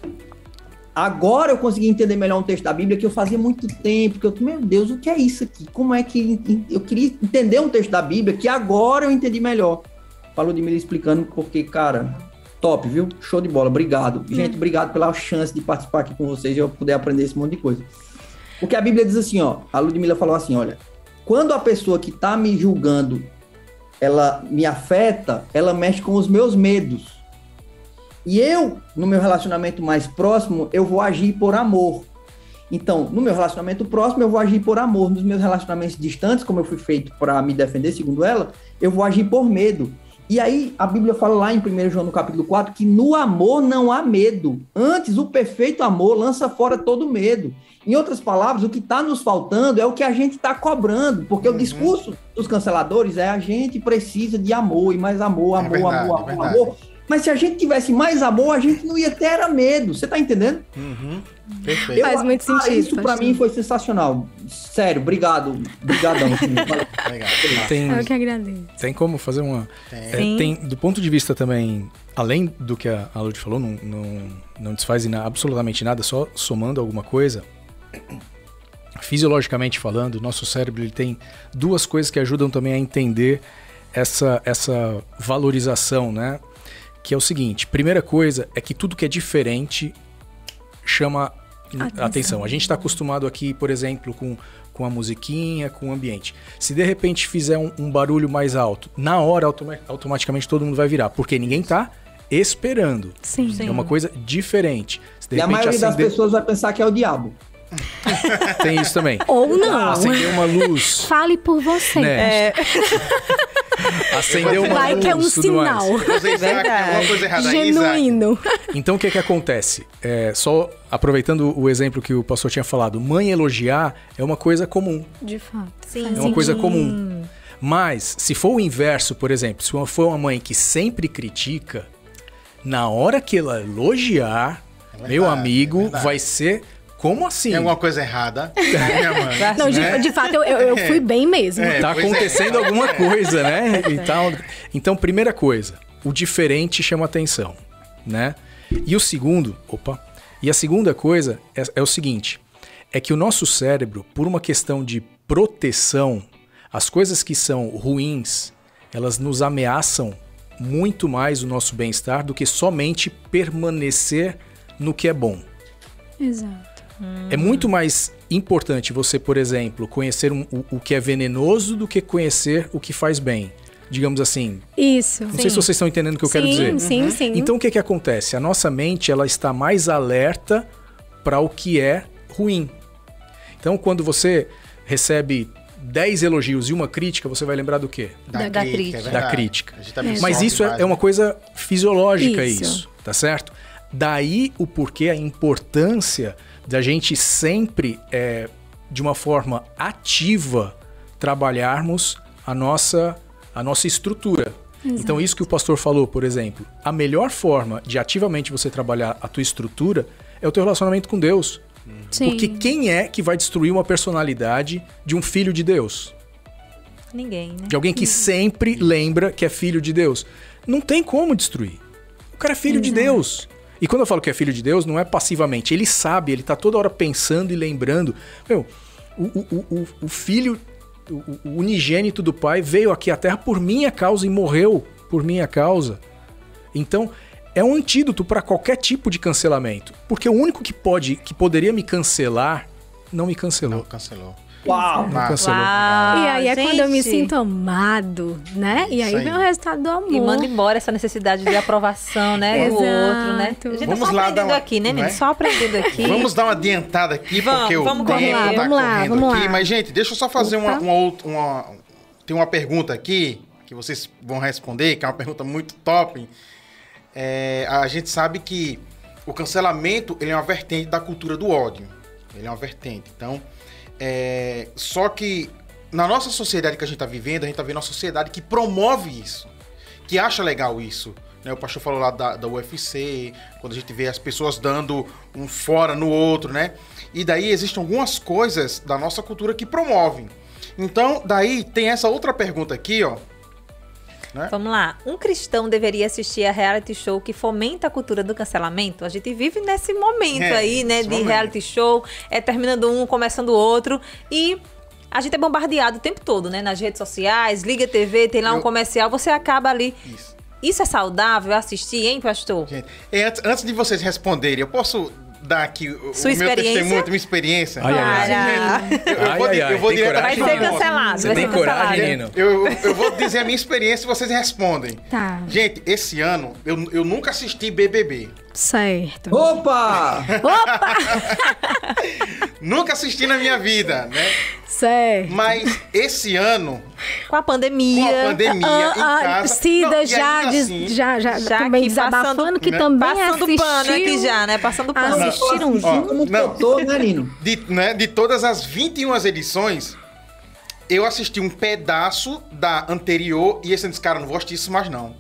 Agora eu consegui entender melhor um texto da Bíblia que eu fazia muito tempo, que eu, meu Deus, o que é isso aqui? Como é que eu queria entender um texto da Bíblia que agora eu entendi melhor. Falou de me explicando porque, cara, top, viu? Show de bola, obrigado. Hum. Gente, obrigado pela chance de participar aqui com vocês e eu poder aprender esse monte de coisa. Porque a Bíblia diz assim, ó, a Ludmilla falou assim, olha, quando a pessoa que está me julgando, ela me afeta, ela mexe com os meus medos. E eu, no meu relacionamento mais próximo, eu vou agir por amor. Então, no meu relacionamento próximo, eu vou agir por amor. Nos meus relacionamentos distantes, como eu fui feito para me defender, segundo ela, eu vou agir por medo. E aí, a Bíblia fala lá em 1 João, no capítulo 4, que no amor não há medo. Antes, o perfeito amor lança fora todo medo. Em outras palavras, o que está nos faltando é o que a gente está cobrando, porque uhum. o discurso dos canceladores é a gente precisa de amor, e mais amor, amor, é verdade, amor, amor, é amor. Mas se a gente tivesse mais amor, a gente não ia ter era medo. Você tá entendendo? Uhum. Perfeito. Faz muito ah, sentido. Isso para mim foi sensacional. Sério, obrigado. Obrigadão. [LAUGHS] tem, Eu que agradeço. Tem como fazer uma. Tem. É, tem do ponto de vista também, além do que a, a Lud falou, não, não, não desfaz absolutamente nada, só somando alguma coisa. Fisiologicamente falando, nosso cérebro ele tem duas coisas que ajudam também a entender essa, essa valorização, né? Que é o seguinte: primeira coisa é que tudo que é diferente chama atenção. atenção. A gente está acostumado aqui, por exemplo, com, com a musiquinha, com o ambiente. Se de repente fizer um, um barulho mais alto, na hora automa automaticamente todo mundo vai virar, porque ninguém está esperando. Sim. É uma coisa diferente. e a maioria acender... das pessoas vai pensar que é o diabo. [LAUGHS] Tem isso também. Ou não. Acender uma luz. [LAUGHS] Fale por você. Né? É. [LAUGHS] Acendeu uma Vai luz. que é um sinal. Genuíno. Então o que que acontece? É, só aproveitando o exemplo que o pastor tinha falado, mãe elogiar é uma coisa comum. De fato. Sim. É uma coisa comum. Mas se for o inverso, por exemplo, se for uma mãe que sempre critica, na hora que ela elogiar, é verdade, meu amigo, é vai ser como assim? Tem alguma coisa errada. né, mano? [LAUGHS] Não, de, Né? de fato, eu, eu, eu fui bem mesmo. É, tá é. acontecendo alguma [LAUGHS] coisa, né? E tal. Então, primeira coisa, o diferente chama atenção, né? E o segundo, opa, e a segunda coisa é, é o seguinte, é que o nosso cérebro, por uma questão de proteção, as coisas que são ruins, elas nos ameaçam muito mais o nosso bem-estar do que somente permanecer no que é bom. Exato. É muito mais importante você, por exemplo, conhecer um- o, o que é venenoso do que conhecer o que faz bem. Digamos assim. Isso. Não sei se vocês estão entendendo o que eu quero sim, dizer. sim, sim. Então o que, que acontece? A nossa mente ela está mais alerta para o que é ruim. Então quando você recebe 10 elogios e uma crítica, você vai lembrar do quê? Da- da crítica. é Da crítica. A gente também Mas sofre isso é, é uma coisa fisiológica, Isso. isso. tá certo? Daí o porquê, a importância da gente sempre, é, de uma forma ativa, trabalharmos a nossa, a nossa estrutura. Então, isso que o pastor falou, por exemplo, a melhor forma de ativamente você trabalhar a tua estrutura é o teu relacionamento com Deus. Sim. Porque quem é que vai destruir uma personalidade de um filho de Deus? Ninguém, né? De alguém que sempre lembra que é filho de Deus. Não tem como destruir. O cara é filho de Deus. E quando eu falo que é filho de Deus, não é passivamente. Ele sabe, ele tá toda hora pensando e lembrando. Meu, o, o, o- o, filho, o, o unigênito do pai veio aqui à terra por minha causa e morreu por minha causa. Então, é um antídoto para qualquer tipo de cancelamento. Porque o único que pode, que poderia me cancelar, não me cancelou. Não, cancelou. Uau! Cancelou. Uau, E aí é quando eu me gente. sinto amado, né? E aí vem o resultado do amor. E manda embora essa necessidade de aprovação, né? [LAUGHS] Do outro, né? A gente Vamos tá só lá dar aprendendo uma- aqui, né, menino? é? Só aprendendo aqui. Vamos dar uma adiantada aqui, Vamos, porque o vamos tempo correr. tá Vamos lá, correndo vamos aqui. lá. Mas, gente, deixa eu só fazer uma, uma outra... Uma, tem uma pergunta aqui que vocês vão responder, que é uma pergunta muito top. É, a gente sabe que o cancelamento ele é uma vertente da cultura do ódio. Ele é uma vertente. Então, é, só que na nossa sociedade que a gente está vivendo, a gente está vendo uma sociedade que promove isso, que acha legal isso. né? O pastor falou lá da, da UFC, quando a gente vê as pessoas dando um fora no outro, né? E daí existem algumas coisas da nossa cultura que promovem. Então, daí tem essa outra pergunta aqui, ó. Vamos lá. Um cristão deveria assistir a reality show que fomenta a cultura do cancelamento? A gente vive nesse momento É, aí, né? De momento. reality show, é terminando um, começando o outro. E a gente é bombardeado o tempo todo, né? Nas redes sociais, liga a TV, tem lá um Eu- comercial, você acaba ali. Isso. Isso é saudável assistir, hein, pastor? Gente, antes, antes de vocês responderem, eu posso dar aqui o, Sua o meu testemunho, minha experiência? Ai, ai, ai. Eu, eu Ai, vou, ai, eu vou tem direto Vai ser cancelado. Você vai tem ser coragem, cancelado. Nino? Eu, eu vou dizer a minha experiência e vocês respondem. Tá. Gente, esse ano eu, eu nunca assisti BBB. Certo. Opa! [LAUGHS] Nunca assisti na minha vida, né? Certo. Mas esse ano, Com a pandemia. com a pandemia em Ah, ah, casa... Cida Não, já, assim, já, já, Já também aqui desabafando passando- que né? também Passando assistiu. pano aqui já, né? Passando pano. Assistiram Ó, junto. Como Não. botou, né, de, né, de todas as 21 edições, eu assisti um pedaço da anterior e esse eu disse, cara, não vou assistir isso mais não.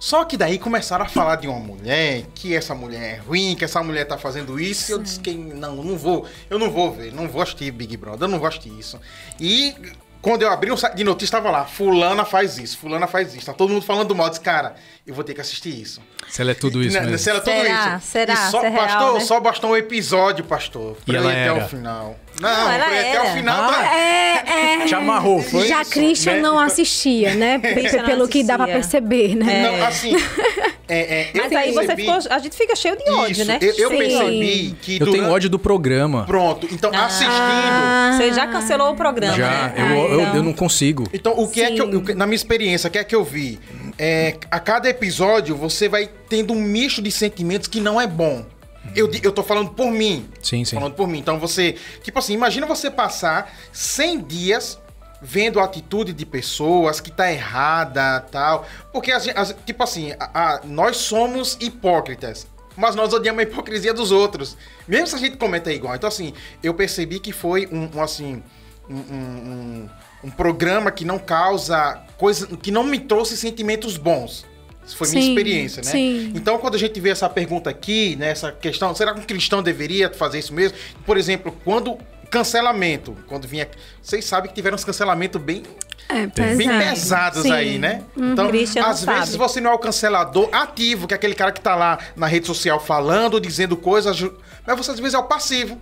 Só que daí começaram a falar de uma mulher, que essa mulher é ruim, que essa mulher tá fazendo isso, e eu disse que não, não vou, eu não vou ver, não vou assistir Big Brother, eu não vou assistir isso. E quando eu abri um site de notícias, tava lá, fulana faz isso, fulana faz isso, tá todo mundo falando mal, eu disse, cara, eu vou ter que assistir isso. Se ela é tudo isso Né, mesmo. se ela é tudo Será? isso. Será? E só, Isso é real, pastor, né? só bastou um episódio, pastor, E pra ir ela até era? o final. Não, Não, ela até o final Ah, da... É, é. Te amarrou, foi? Já isso, Christian né? não assistia, né? [LAUGHS] Christian Pelo que dá pra perceber, né? Não, assim. [LAUGHS] É, é, eu Mas aí você ficou. A gente fica cheio de ódio, Isso, né? eu, eu Sim. percebi que. Eu tenho durante- ódio do programa. Pronto, então Ah. assistindo. Você já cancelou o programa, Já, né? eu, Ah, eu, então. eu não consigo. Então, o que é que eu, Sim. Na minha experiência, o que é que eu vi? É, a cada episódio você vai tendo um misto de sentimentos que não é bom. Eu, eu tô falando por mim. Sim, sim. Falando por mim. Então você. Tipo assim, imagina você passar 100 dias vendo a atitude de pessoas que tá errada tal. Porque, as, as- tipo assim, a- a- nós somos hipócritas. Mas nós odiamos a hipocrisia dos outros. Mesmo se a gente comenta igual. Então, assim, eu percebi que foi um, um, assim. Um, um- um- um programa que não causa coisa. que não me trouxe sentimentos bons. Isso foi minha Sim, experiência, né? sim. Então, quando a gente vê essa pergunta aqui, né, essa questão, será que um cristão deveria fazer isso mesmo? Por exemplo, quando cancelamento, quando vinha, vocês sabem que tiveram uns cancelamentos bem É pesado. bem pesados Sim. aí, né? Então, Christian não às vezes sabe. você não é o cancelador ativo, que é aquele cara que tá lá na rede social falando, dizendo coisas, mas você às vezes é o passivo.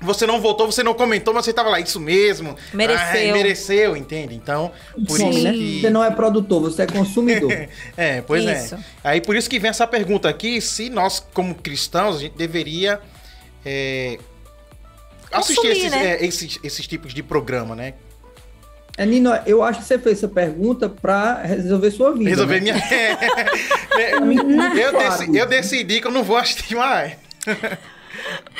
Você não votou, você não comentou, mas você tava lá, isso mesmo. Mereceu. Ai, mereceu, entende? Então, por Sim, isso né? que... Você não é produtor, você é consumidor. [LAUGHS] É, pois Isso. é. Aí por isso que vem essa pergunta aqui, se nós, como cristãos, a gente deveria é, assistir Consumir, esses, né? é, esses, esses tipos de programa, né? É, Nino, eu acho que você fez essa pergunta para resolver sua vida. Resolver né? minha. [LAUGHS] [LAUGHS] eu, deci- eu decidi que eu não vou assistir mais.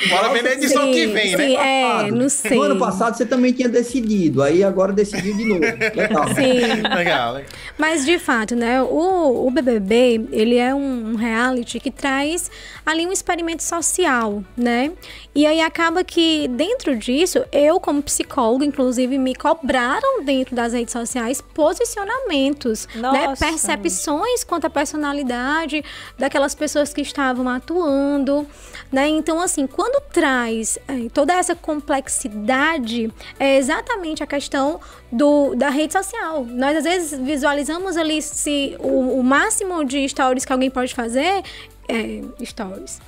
Bora ver na edição Sim, que vem, sim, né? É, não sei. No ano passado você também tinha decidido, aí agora decidiu de novo. Legal. [LAUGHS] Sim. Legal, legal. Mas de fato, né, o, o BBB, ele é um, um reality que traz ali um experimento social, né? E aí acaba que dentro disso, eu como psicóloga, inclusive, me cobraram dentro das redes sociais posicionamentos, né? Percepções quanto à personalidade daquelas pessoas que estavam atuando, né? Então, assim, quando traz eh, toda essa complexidade, é exatamente a questão do, da rede social. Nós, às vezes, visualizamos ali se o, o máximo de stories que alguém pode fazer. É, stories.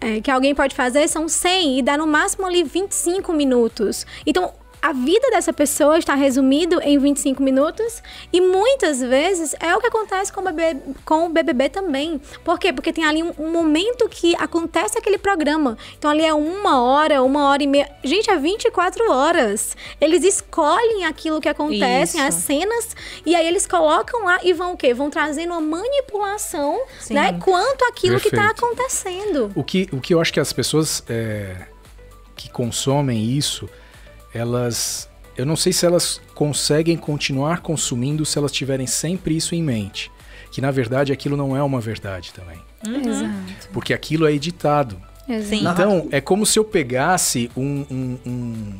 é, que alguém pode fazer são 100 e dá no máximo ali 25 minutos. Então, a vida dessa pessoa está resumido em 25 minutos e muitas vezes é o que acontece com o BBB, com o BBB também. Por quê? Porque tem ali um, um momento que acontece aquele programa. Então ali é uma hora, uma hora e meia. Gente, é 24 horas. Eles escolhem aquilo que acontece, Isso. as cenas, e aí eles colocam lá e vão o quê? Vão trazendo uma manipulação, Sim. né? Quanto aquilo que está acontecendo. O que, o que eu acho que as pessoas é, que consomem isso, elas. Eu não sei se elas conseguem continuar consumindo se elas tiverem sempre isso em mente. Que na verdade aquilo não é uma verdade também. Exato. Porque aquilo é editado. Exato. Sim. Então, é como se eu pegasse um, um, um-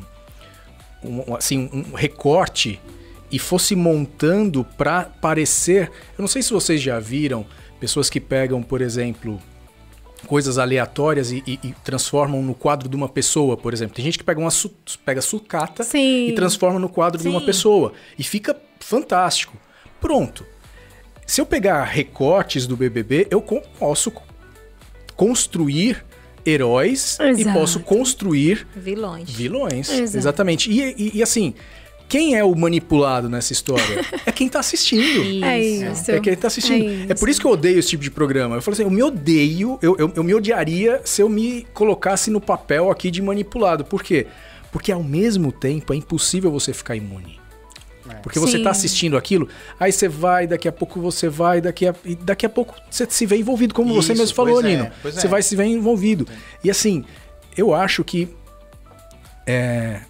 um- assim, um recorte e fosse montando para parecer. Eu não sei se vocês já viram pessoas que pegam, por exemplo, coisas aleatórias e, e- e transformam no quadro de uma pessoa, por exemplo. Tem gente que pega uma su- pega sucata Sim. e transforma no quadro de uma Sim. pessoa e fica fantástico. Pronto. Se eu pegar recortes do BBB, eu co- posso co- construir heróis e Exato. posso construir Vilões. vilões. Exato. Exatamente. E, e- e, assim, quem é o manipulado nessa história? [LAUGHS] é quem tá assistindo. É Isso. isso. É quem tá assistindo. É É, por isso que eu odeio esse tipo de programa. Eu falo assim, eu me odeio, eu, eu, eu me odiaria se eu me colocasse no papel aqui de manipulado. Por quê? Porque ao mesmo tempo é impossível você ficar imune. Porque você Sim. tá assistindo aquilo, aí você vai, daqui a pouco você vai, daqui a, e daqui a pouco você se vê envolvido, como você Isso, mesmo falou, é, Nino. Você é. vai se ver envolvido. E assim, eu acho que é, é,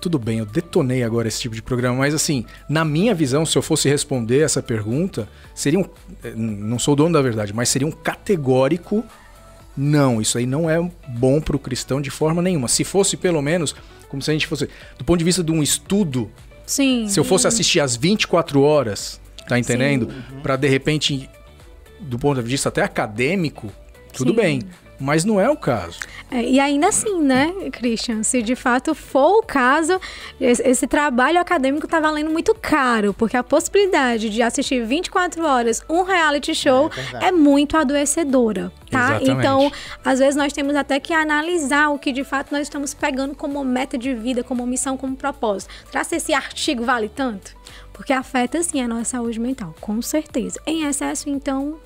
tudo bem, eu detonei agora esse tipo de programa, mas assim, na minha visão, se eu fosse responder essa pergunta, seria um. é, Não sou o dono da verdade, mas seria um categórico. Não, isso aí não é bom para o cristão de forma nenhuma. Se fosse pelo menos, como se a gente fosse. Do ponto de vista de um estudo, Sim. se eu fosse assistir às 24 horas, tá entendendo? Pra de repente, do ponto de vista até acadêmico, tudo Sim. bem. Mas não é o caso. É, e ainda assim, né, Christian? Se de fato for o caso, esse, esse trabalho acadêmico tá valendo muito caro, porque a possibilidade de assistir 24 horas um reality show É é, muito adoecedora, tá? Exatamente. Então, às vezes nós temos até que analisar o que de fato nós estamos pegando como meta de vida, como missão, como propósito. Será que esse artigo vale tanto? Porque afeta sim a nossa saúde mental, com certeza. Em excesso, então,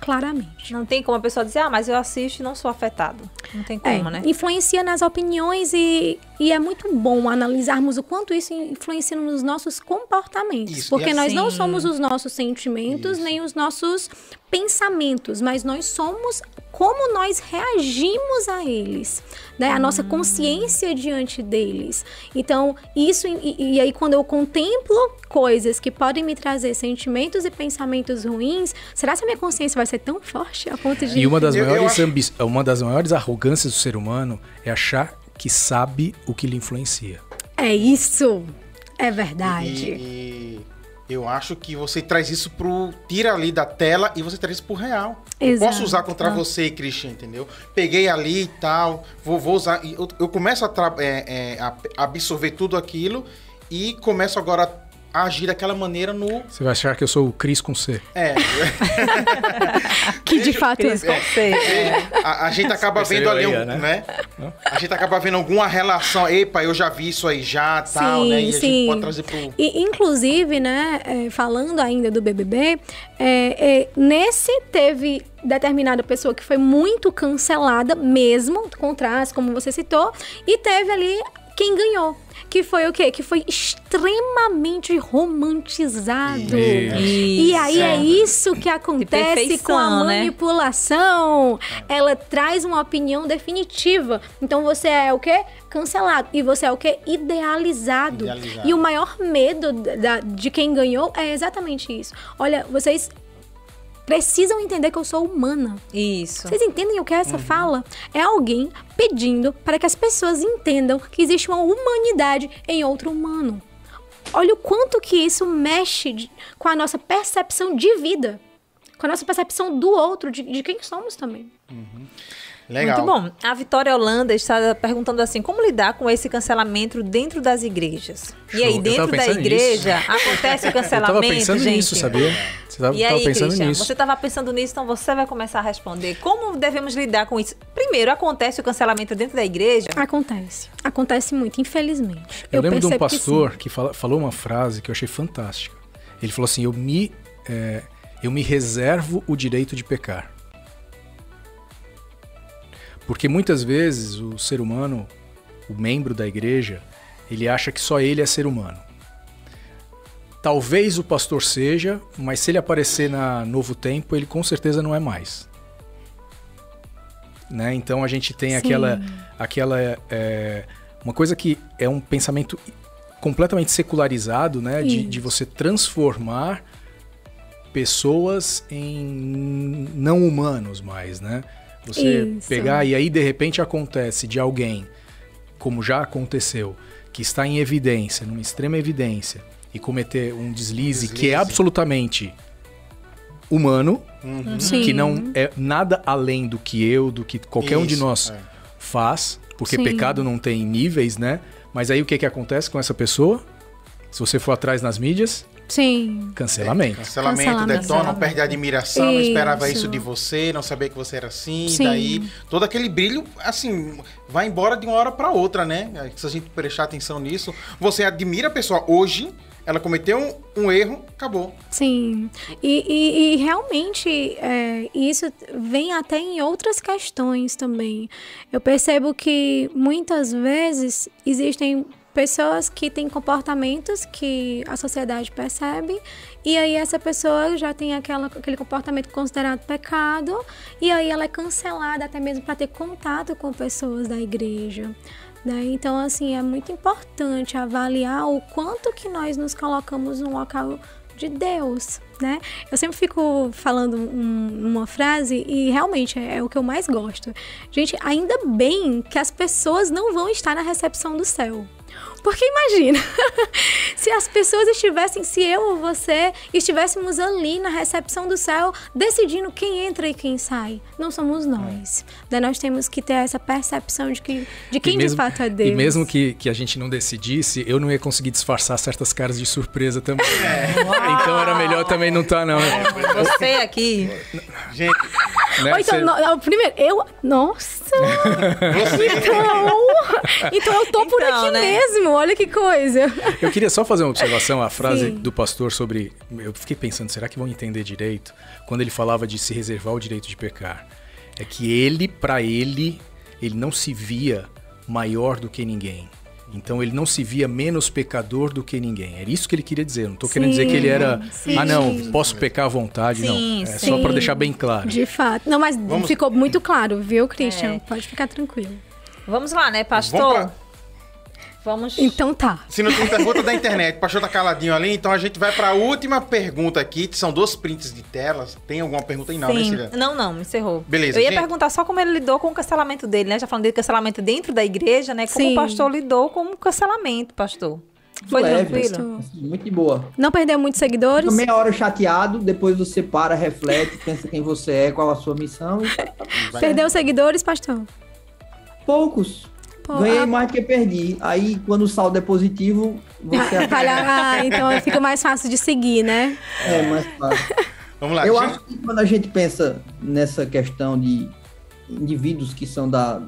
claramente. Não tem como a pessoa dizer, ah, mas eu assisto e não sou afetado. Não tem É, como, né? influencia nas opiniões e, e é muito bom analisarmos o quanto isso influencia nos nossos comportamentos. Isso, porque e nós não assim- somos os nossos sentimentos, Isso. nem os nossos pensamentos, mas nós somos como nós reagimos a eles, né? A nossa consciência diante deles. Então, isso e, e aí quando eu contemplo coisas que podem me trazer sentimentos e pensamentos ruins, será que a minha consciência vai ser tão forte a ponto de E uma das, Eu- eu maiores acho- uma das maiores arrogâncias do ser humano é achar que sabe o que lhe influencia. É isso. É verdade. E, e Eu acho que você traz isso pro. Tira ali da tela e você traz isso pro real. Exato. posso usar contra você, Christian, entendeu? Peguei ali e tal, vou, vou usar. Eu, eu começo a, é, é, a absorver tudo aquilo e começo agora a agir daquela maneira no. Você vai achar que eu sou o Cris com C. É. [LAUGHS] Que de fato é. Cris com C. A, a gente acaba Percebeu vendo ali, aí, um, né? né? A gente acaba vendo alguma relação. Epa, eu já vi isso aí já, tal, Sim, né? E a gente sim. pode trazer pro. E, inclusive, né, é, falando ainda do BBB, é, é, nesse teve determinada pessoa que foi muito cancelada mesmo, contraste, como você citou, e teve ali quem ganhou. Que foi o quê? Que foi extremamente romantizado. Isso. E aí é isso que acontece com a né? manipulação. Ela traz uma opinião definitiva. Então você é o quê? Cancelado. E você é o quê? Idealizado. Idealizado. E o maior medo da- de quem ganhou é exatamente isso. Olha, vocês precisam entender que eu sou humana. Isso. Vocês entendem o que é essa fala? É alguém pedindo para que as pessoas entendam que existe uma humanidade em outro humano. Olha o quanto que isso mexe de- com a nossa percepção de vida. Com a nossa percepção do outro, de, de quem somos também. Legal. Muito bom. A Vitória Holanda está perguntando assim: como lidar com esse cancelamento dentro das igrejas? E Show. aí, Eu dentro da igreja, acontece o [LAUGHS] Eu cancelamento, tava pensando gente? nisso, sabia? Você tava, E tava aí, pensando Christian, nisso. você estava pensando nisso, então você vai começar a responder. Como devemos lidar com isso? Primeiro, acontece o cancelamento dentro da igreja? Acontece. Acontece muito, infelizmente. Eu, lembro de um percebo que pastor que, fala- falou uma frase que eu achei fantástica. Ele falou assim: eu me, é, eu me reservo o direito de pecar. Porque muitas vezes o ser humano, o membro da igreja, ele acha que só ele é ser humano. Talvez o pastor seja, mas se ele aparecer na Novo Tempo, ele com certeza não é mais. Né? Então a gente tem Sim. aquela, aquela é, uma coisa que é um pensamento completamente secularizado, né? De, de você transformar pessoas em não humanos mais, né? Você Isso. pegar e aí de repente acontece de alguém, como já aconteceu, que está em evidência, numa extrema evidência, e cometer um deslize, que Deslize. é absolutamente humano, Uhum. Que não é nada além do que eu, do que qualquer um de Isso, nós é. faz, porque Sim. pecado não tem níveis, né? Mas aí o que, que acontece com essa pessoa? Se você for atrás nas mídias, Sim. cancelamento. Cancelamento, Cancelamento. detona, perde a admiração, não esperava Isso. isso de você, não sabia que você era assim, Sim. daí todo aquele brilho, assim, vai embora de uma hora pra outra, né? Se a gente prestar atenção nisso, você admira a pessoa hoje, ela cometeu um, um erro, acabou. Sim, e, e- e realmente é, isso vem até em outras questões também. Eu percebo que muitas vezes existem pessoas que têm comportamentos que a sociedade percebe e aí essa pessoa já tem aquela, aquele comportamento considerado pecado e aí ela é cancelada até mesmo para ter contato com pessoas da igreja. né? Então, assim, é muito importante avaliar o quanto que nós nos colocamos no local de Deus, né? Eu sempre fico falando um- uma frase e realmente é, é o que eu mais gosto. Gente, ainda bem que as pessoas não vão estar na recepção do céu. Porque imagina, [LAUGHS] se as pessoas estivessem, se eu ou você estivéssemos ali na recepção do céu, decidindo quem entra e quem sai. Não somos nós. Daí nós temos que ter essa percepção de, que, de quem mesmo, de fato é Deus. E mesmo que, que a gente não decidisse, eu não ia conseguir disfarçar certas caras de surpresa também. Então era melhor também não estar, não. Você aqui. Gente, Né? Ou então, Cê- no- primeiro, eu. Nossa! [LAUGHS] Então, então eu tô por Então, aqui né? mesmo, olha que coisa. Eu queria só fazer uma observação, a frase Sim. do pastor sobre. Eu fiquei pensando, será que vão entender direito? Quando ele falava de se reservar o direito de pecar. É que ele, pra ele, ele não se via maior do que ninguém. Então ele não se via menos pecador do que ninguém. Era isso que ele queria dizer. Não tô querendo dizer que ele era. Sim, ah, não, posso pecar à vontade. Sim, não. É sim. só pra deixar bem claro. De fato. Não, mas Vamos- ficou muito claro, viu, Christian? É. Pode ficar tranquilo. Vamos lá, né, pastor? Vamos. Então tá. se não tem pergunta da internet, o pastor tá caladinho ali, então a gente vai pra última pergunta aqui, que são dois prints de telas. Tem alguma pergunta aí? Não, né, Sim. Cília? Não, não, encerrou. Beleza, Eu ia gente. perguntar só como ele lidou com o cancelamento dele, né? Já falando de cancelamento dentro da igreja, né? Como Sim. o pastor lidou com o cancelamento, pastor. Foi leve, tranquilo? assim, muito de boa. Não perdeu muitos seguidores? Fica meia hora chateado, depois você para, reflete, [LAUGHS] pensa quem você é, qual a sua missão. E... Perdeu seguidores, pastor? Poucos. Pô, Ganhei ah, mais que perdi. Aí, quando o saldo é positivo, você [LAUGHS] ah, então fica mais fácil de seguir, né? é mais fácil. [LAUGHS] Vamos lá. Eu gente. acho que quando a gente pensa nessa questão de indivíduos que são da.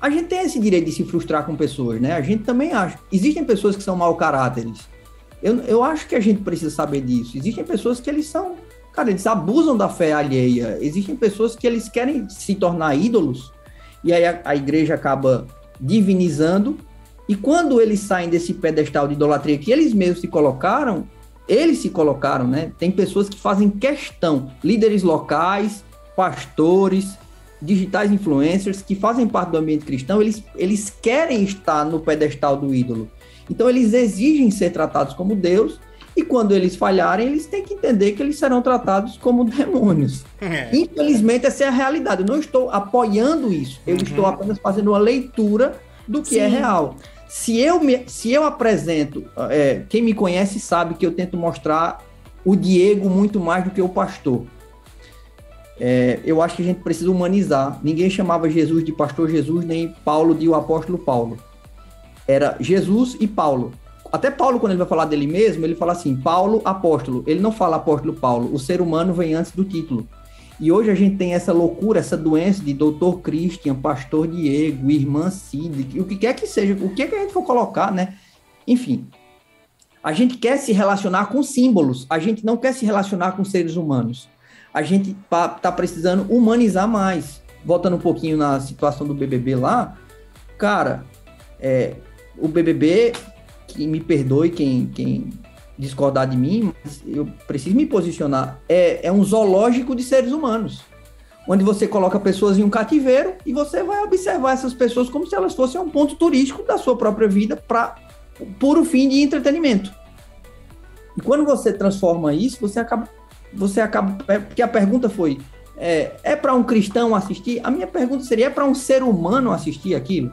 A gente tem esse direito de se frustrar com pessoas, né? A gente também acha. Existem pessoas que são mau caráteres. Eu, eu acho que a gente precisa saber disso. Existem pessoas que eles são. Cara, eles abusam da fé alheia. Existem pessoas que eles querem se tornar ídolos. E aí a, a igreja acaba divinizando. E quando eles saem desse pedestal de idolatria que eles mesmos se colocaram, eles se colocaram, né? Tem pessoas que fazem questão, líderes locais, pastores, digitais influencers que fazem parte do ambiente cristão, eles, eles querem estar no pedestal do ídolo. Então eles exigem ser tratados como Deus, e quando eles falharem, eles têm que entender que eles serão tratados como demônios. [LAUGHS] É. Infelizmente, essa é a realidade. Eu não estou apoiando isso. Eu estou apenas fazendo uma leitura do que é Sim. real. Se eu, me, se eu apresento, é, quem me conhece sabe que eu tento mostrar o Diego muito mais do que o pastor. É, eu acho que a gente precisa humanizar. Ninguém chamava Jesus de pastor Jesus, nem Paulo de o apóstolo Paulo. Era Jesus e Paulo. Até Paulo, quando ele vai falar dele mesmo, ele fala assim: Paulo, apóstolo. Ele não fala apóstolo Paulo. O ser humano vem antes do título. E hoje a gente tem essa loucura, essa doença de doutor Christian, pastor Diego, irmã Cid, o que quer que seja, o que, é que a gente for colocar, né? Enfim. A gente quer se relacionar com símbolos, a gente não quer se relacionar com seres humanos. A gente tá precisando humanizar mais. Voltando um pouquinho na situação do BBB lá, cara, é, o BBB, que me perdoe quem, quem discordar de mim, mas eu preciso me posicionar. É, é um zoológico de seres humanos, onde você coloca pessoas em um cativeiro e você vai observar essas pessoas como se elas fossem um ponto turístico da sua própria vida para puro fim de entretenimento. E quando você transforma isso, você acaba, você acaba, é, porque a pergunta foi é, é para um cristão assistir? A minha pergunta seria é para um ser humano assistir aquilo?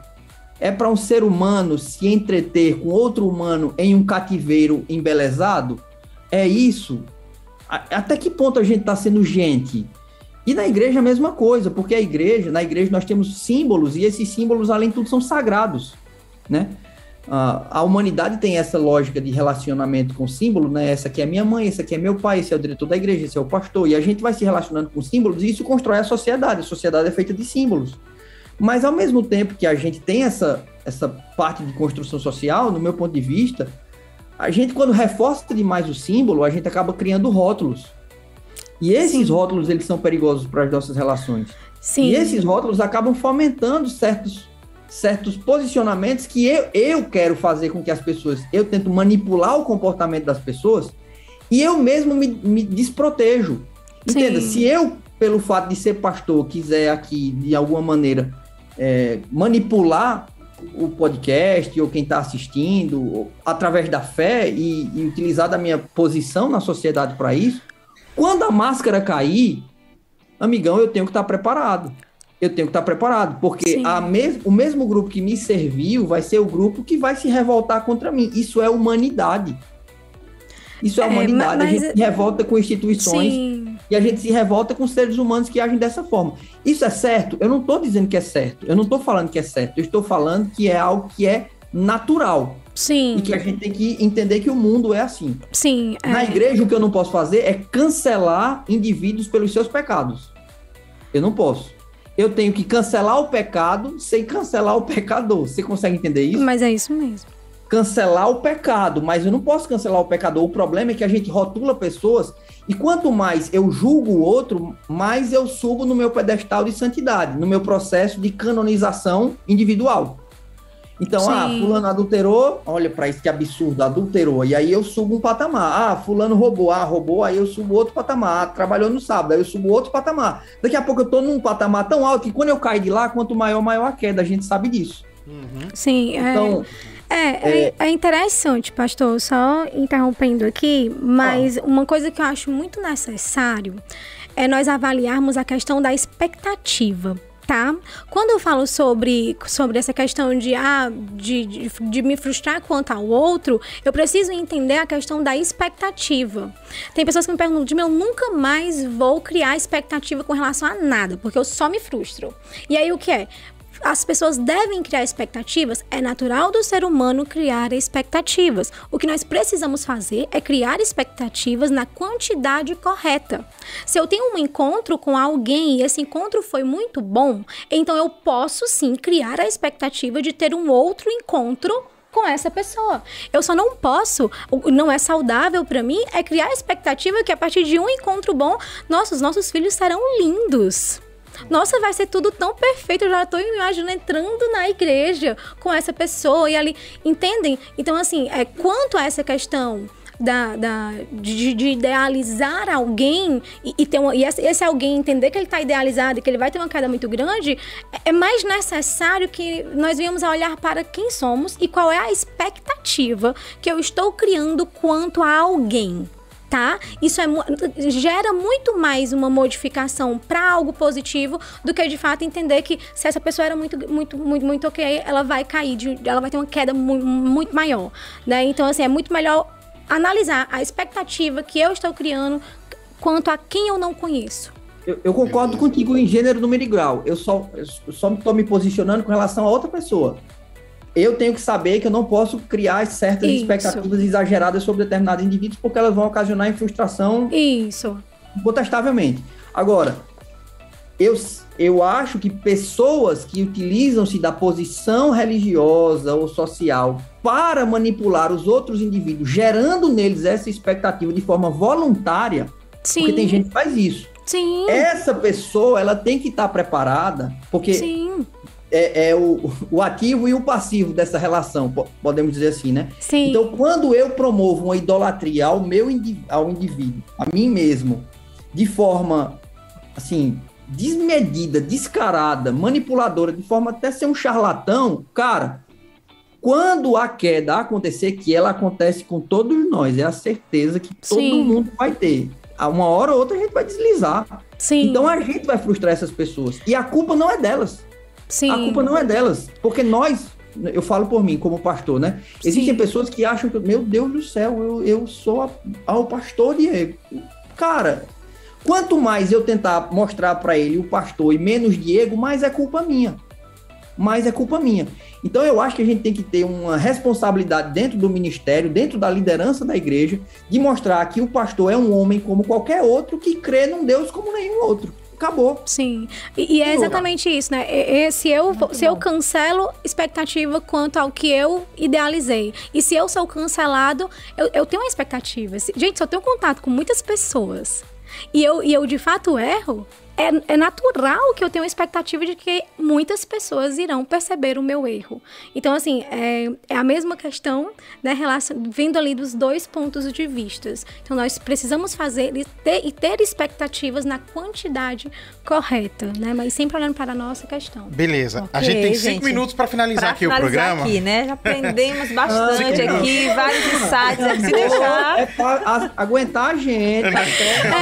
É para um ser humano se entreter com outro humano em um cativeiro embelezado? É isso? Até que ponto a gente está sendo gente? E na igreja a mesma coisa, porque a igreja, na igreja nós temos símbolos e esses símbolos, além de tudo, são sagrados, né? Ah, a humanidade tem essa lógica de relacionamento com símbolo, né? Essa aqui é minha mãe, esse aqui é meu pai, esse é o diretor da igreja, esse é o pastor, e a gente vai se relacionando com símbolos e isso constrói a sociedade. A sociedade é feita de símbolos. Mas ao mesmo tempo que a gente tem essa, essa parte de construção social, no meu ponto de vista, a gente, quando reforça demais o símbolo, a gente acaba criando rótulos. E esses Sim. rótulos, eles são perigosos para as nossas relações. Sim. E esses rótulos acabam fomentando certos, certos posicionamentos que eu, eu quero fazer com que as pessoas. Eu tento manipular o comportamento das pessoas e eu mesmo me, me desprotejo. Entenda? Sim. Se eu, pelo fato de ser pastor, quiser aqui, de alguma maneira, é, manipular o podcast ou quem está assistindo através da fé e, e utilizar da minha posição na sociedade para isso, quando a máscara cair, amigão, eu tenho que estar preparado. Eu tenho que estar preparado, porque mes o mesmo grupo que me serviu vai ser o grupo que vai se revoltar contra mim. Isso é humanidade. Isso é, É, humanidade. ma- a mas- gente se revolta com instituições Sim. e a gente se revolta com seres humanos que agem dessa forma. Isso é certo? Eu não estou dizendo que é certo. Eu não estou falando que é certo. Eu estou falando que é algo que é natural Sim. e que a gente tem que entender que o mundo é assim. Sim. Na é. igreja, o que eu não posso fazer é cancelar indivíduos pelos seus pecados. Eu não posso. Eu tenho que cancelar o pecado sem cancelar o pecador. Você consegue entender isso? Mas é isso mesmo. Cancelar o pecado, mas eu não posso cancelar o pecador. O problema é que a gente rotula pessoas e quanto mais eu julgo o outro, mais eu subo no meu pedestal de santidade, no meu processo de canonização individual. Então, ah, Sim. fulano adulterou, olha pra isso que absurdo, adulterou. E aí eu subo um patamar. Ah, fulano roubou, ah, roubou, aí eu subo outro patamar. Ah, trabalhou no sábado, aí eu subo outro patamar. Daqui a pouco eu tô num patamar tão alto que quando eu caio de lá, quanto maior, maior a queda. A gente sabe disso. Uhum. Sim. é. Então, É, é, é interessante, pastor, só interrompendo aqui, mas uma coisa que eu acho muito necessário é nós avaliarmos a questão da expectativa. tá? Quando eu falo sobre, sobre essa questão de, ah, de, de, de, me frustrar quanto ao outro, eu preciso entender a questão da expectativa. Tem pessoas que me perguntam, de eu nunca mais vou criar expectativa com relação a nada, porque eu só me frustro. E aí o que é? As pessoas devem criar expectativas, é natural do ser humano criar expectativas. O que nós precisamos fazer é criar expectativas na quantidade correta. Se eu tenho um encontro com alguém e esse encontro foi muito bom, então eu posso sim criar a expectativa de ter um outro encontro com essa pessoa. Eu só não posso, não é saudável para mim, é criar a expectativa que a partir de um encontro bom, nossos nossos filhos serão lindos. Nossa, vai ser tudo tão perfeito. Eu já estou imaginando entrando na igreja com essa pessoa e ali. Entendem? Então, assim, é, quanto a essa questão da, da, de, de, idealizar alguém e, e, ter uma, e esse, alguém entender que ele está idealizado e que ele vai ter uma queda muito grande, é mais necessário que nós venhamos a olhar para quem somos e qual é a expectativa que eu estou criando quanto a alguém tá? Isso é, gera muito mais uma modificação para algo positivo do que de fato entender que se essa pessoa era muito, muito, muito, muito ok, ela vai cair, de, ela vai ter uma queda muito, muito maior, né? Então, assim, é muito melhor analisar a expectativa que eu estou criando quanto a quem eu não conheço. Eu, eu concordo contigo em gênero, número e grau. Eu só, estou me posicionando com relação a outra pessoa eu tenho que saber que eu não posso criar certas Isso. expectativas exageradas sobre determinados indivíduos, porque elas vão ocasionar frustração. Isso. Incontestavelmente. Agora, eu, eu acho que pessoas que utilizam-se da posição religiosa ou social para manipular os outros indivíduos, gerando neles essa expectativa de forma voluntária, Sim. porque tem gente que faz isso. Sim. Essa pessoa, ela tem que estar preparada, porque Sim é, é o, [LAUGHS] o, ativo e o passivo dessa relação, podemos dizer assim, né? Sim. Então, quando eu promovo uma idolatria ao meu ao indivíduo, a mim mesmo, de forma assim, desmedida, descarada, manipuladora, de forma até ser um charlatão, cara, quando a queda acontecer, que ela acontece com todos nós, é a certeza que todo Sim. mundo vai ter. A uma hora ou outra a gente vai deslizar. Sim. Então a gente vai frustrar essas pessoas. E a culpa não é delas. Sim. A culpa não é delas, porque nós, eu falo por mim como pastor, né? Existem Sim. pessoas que acham que, meu Deus do céu, eu, eu sou a, a, o pastor Diego. Cara, quanto mais eu tentar mostrar para ele o pastor e menos Diego, mais é culpa minha. Mais é culpa minha. Então eu acho que a gente tem que ter uma responsabilidade dentro do ministério, dentro da liderança da igreja, de mostrar que o pastor é um homem como qualquer outro que crê num Deus como nenhum outro acabou. Sim. E, e é exatamente isso, né? E, se eu, se eu cancelo expectativa quanto ao que eu idealizei, e se eu sou cancelado, eu, eu tenho uma expectativa. Gente, se eu tenho contato com muitas pessoas e eu, e eu de fato erro, é, é natural que eu tenha uma expectativa de que muitas pessoas irão perceber o meu erro. Então, assim, é, é a mesma questão, né, relacion, vindo ali dos dois pontos de vista. Então, nós precisamos fazer e ter, e ter expectativas na quantidade correta, né? Mas sempre olhando para a nossa questão. Beleza. Okay, a gente tem cinco gente, minutos para finalizar aqui finalizar o programa. aqui, né? Já aprendemos bastante aqui, vários insights. É se deixar... É para aguentar a gente. [LAUGHS]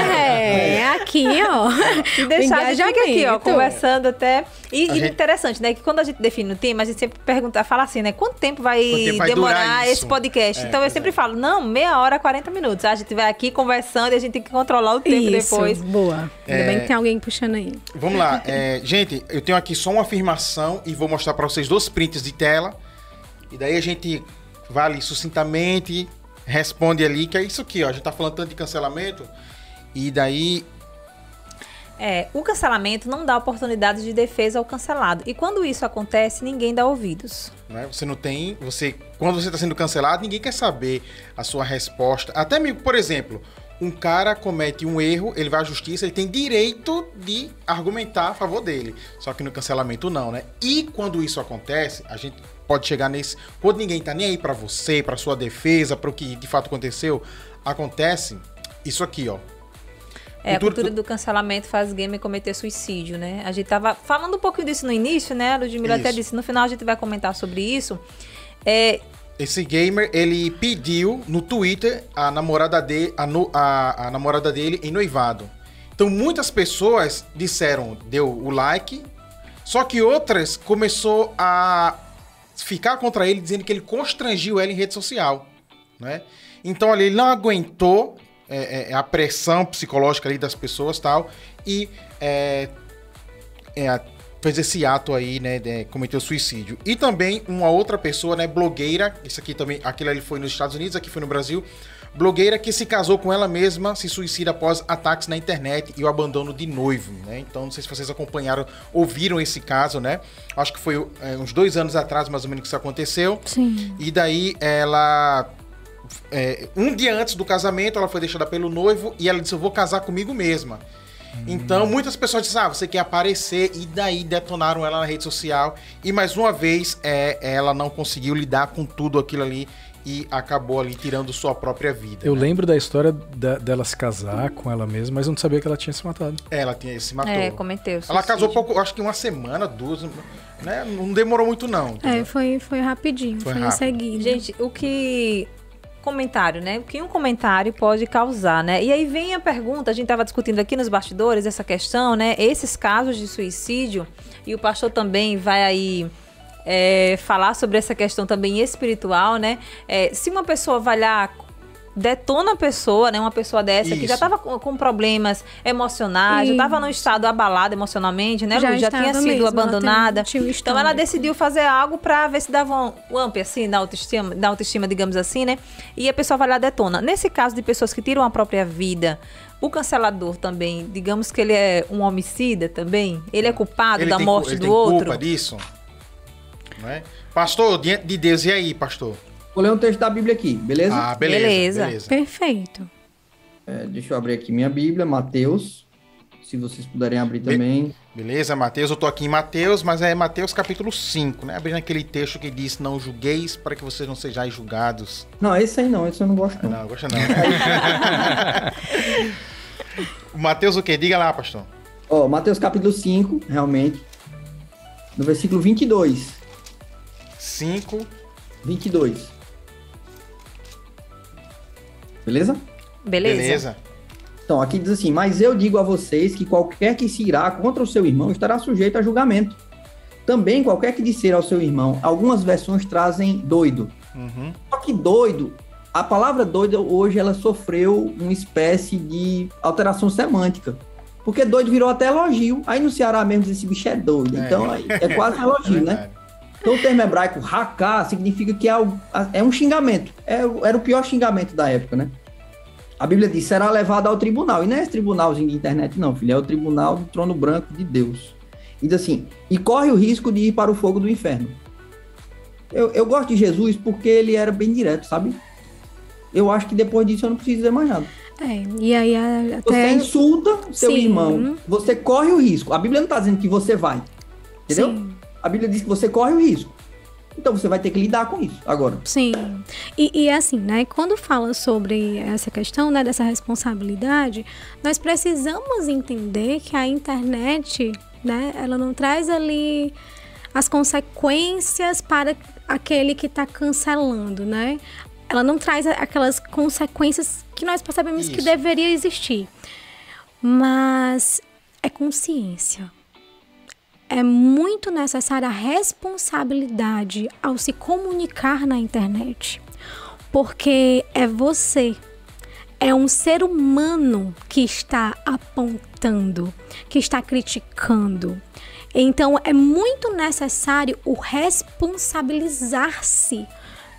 É, é, aqui, ó. Se deixar, a gente fica aqui, ó, conversando até... E, e gente... interessante, né? Que quando a gente define o tema, a gente sempre pergunta, fala assim, né? Quanto tempo vai, quanto tempo vai demorar esse podcast? É, então eu sempre é. falo, não, meia hora, 40 minutos. A gente vai aqui conversando e a gente tem que controlar o tempo Isso, depois. boa. Ainda bem que tem alguém puxando aí. Vamos lá. É, gente, eu tenho aqui só uma afirmação e vou mostrar para vocês dois prints de tela. E daí a gente vai ali sucintamente, responde ali, que é isso aqui, ó. A gente tá falando tanto de cancelamento. E daí é, o cancelamento não dá oportunidade de defesa ao cancelado. E quando isso acontece, ninguém dá ouvidos. Né? Você não tem. Você, quando você está sendo cancelado, ninguém quer saber a sua resposta. Até mesmo, por exemplo, um cara comete um erro, ele vai à justiça, ele tem direito de argumentar a favor dele. Só que no cancelamento não, né? E quando isso acontece, a gente pode chegar nesse. Quando ninguém tá nem aí para você, para sua defesa, para o que de fato aconteceu, acontece isso aqui, ó. É, a cultura do cancelamento faz gamer cometer suicídio, né? A gente tava falando um pouquinho disso no início, né? A Ludmilla até disse, no final a gente vai comentar sobre isso. É, esse gamer, ele pediu no Twitter a namorada, de, a, a, a namorada dele em noivado. Então muitas pessoas disseram, deu o like, Só que outras começou a ficar contra ele, dizendo que ele constrangiu ela em rede social, né? Então ali, ele não aguentou é, é, a pressão psicológica ali das pessoas tal e é, é, fez esse ato aí, né, de, cometeu suicídio. E também uma outra pessoa, né, blogueira, isso aqui também, aquilo ali foi nos Estados Unidos, aqui foi no Brasil, blogueira que se casou com ela mesma, se suicida após ataques na internet e o abandono de noivo, né? Então, não sei se vocês acompanharam, ouviram esse caso, né? Acho que foi é, uns dois anos atrás, mais ou menos, que isso aconteceu. Sim. E daí ela. é, um dia antes do casamento, ela foi deixada pelo noivo e ela disse: Eu vou casar comigo mesma. Então, muitas pessoas dizem, ah, você quer aparecer, e daí detonaram ela na rede social. E mais uma vez, é, ela não conseguiu lidar com tudo aquilo ali e acabou ali tirando sua própria vida. Eu né? lembro da história da- dela se casar com ela mesma, mas eu não sabia que ela tinha se matado. Ela tinha, se matou. É, cometeu. Ela casou pouco, acho que uma semana, duas, né? Não demorou muito, não. É, foi, foi rapidinho, Foi foi, em rápido. seguida. Gente, o que. Comentário, né? O que um comentário pode causar, né? E aí vem a pergunta, a gente estava discutindo aqui nos bastidores essa questão, né? Esses casos de suicídio, e o pastor também vai aí é, falar sobre essa questão também espiritual, né? É, se uma pessoa vai lá, detona a pessoa, né? Uma pessoa dessa que já Isso. estava com, com problemas emocionais, já estava num estado abalado emocionalmente, né? Já Lu? já tinha sido mesmo, ela abandonada. um então ela decidiu fazer algo pra ver se dava um, up, assim, da autoestima, da autoestima, digamos assim, né? E a pessoa vai lá detona. Nesse caso de pessoas que tiram a própria vida, o cancelador também, digamos que ele é um homicida também, ele é culpado Ele da tem, morte ele do tem outro. culpa disso? Não é? Pastor, diante de Deus, e aí, pastor? Vou ler um texto da Bíblia aqui, beleza? Ah, beleza. Beleza. Beleza. Perfeito. É, deixa eu abrir aqui minha Bíblia, Mateus. Se vocês puderem abrir Be- também. Beleza, Mateus. Eu tô aqui em Mateus, mas é Mateus capítulo 5, né? Abrindo aquele texto que diz: Não julgueis para que vocês não sejais julgados. Não, esse aí não, esse eu não gosto não. Não, gosta não. [LAUGHS] o Mateus o quê? Diga lá, pastor. Ó, Mateus capítulo 5, realmente. No versículo 22. 5. 22. Beleza? Beleza? Beleza. Então, aqui diz assim: Mas eu digo a vocês que qualquer que se irá contra o seu irmão estará sujeito a julgamento. Também qualquer que disser ao seu irmão, algumas versões trazem doido. Uhum. Só que doido, a palavra doido hoje ela sofreu uma espécie de alteração semântica. Porque doido virou até elogio. Aí no Ceará mesmo diz esse bicho é doido. É. Então aí é quase um [LAUGHS] elogio, né? Então o termo hebraico haká significa que é, é um xingamento. É, era o pior xingamento da época, né? A Bíblia diz, será levado ao tribunal. E não é esse tribunalzinho de internet, não, filho. É o tribunal do trono branco de Deus. E diz assim, e corre o risco de ir para o fogo do inferno. Eu, eu gosto de Jesus porque ele era bem direto, sabe? Eu acho que depois disso eu não preciso dizer mais nada. É, e aí a- Você até. insulta seu Sim. irmão, você corre o risco. A Bíblia não está dizendo que você vai, entendeu? Sim. A Bíblia diz que você corre o risco. Então você vai ter que lidar com isso agora. Sim. E, e assim, né? Quando fala sobre essa questão, né, dessa responsabilidade, nós precisamos entender que a internet, né, ela não traz ali as consequências para aquele que está cancelando, né? Ela não traz aquelas consequências que nós percebemos que Isso. deveria existir. Mas é consciência é muito necessária a responsabilidade ao se comunicar na internet. Porque é você, é um ser humano que está apontando, que está criticando. Então é muito necessário o responsabilizar-se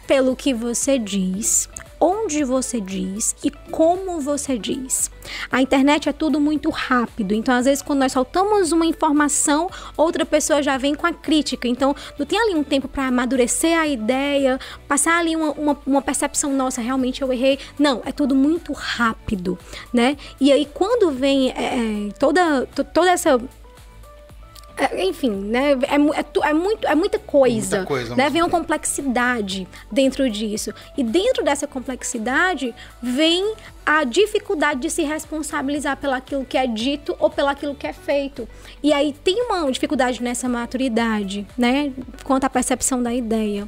pelo que você diz, onde você diz e como você diz. A internet é tudo muito rápido, então às vezes quando nós soltamos uma informação, outra pessoa já vem com a crítica. Então não tem ali um tempo para amadurecer a ideia, passar ali uma, uma, uma percepção nossa, realmente eu errei. Não, é tudo muito rápido, né? E aí quando vem é, é, toda, to- toda essa enfim, né? É, é é muito, é muita coisa. Muita coisa, né? Vem uma complexidade dentro disso. E dentro dessa complexidade vem a dificuldade de se responsabilizar pelaquilo que é dito ou pelaquilo que é feito. E aí tem uma dificuldade nessa maturidade, né? Quanto à percepção da ideia.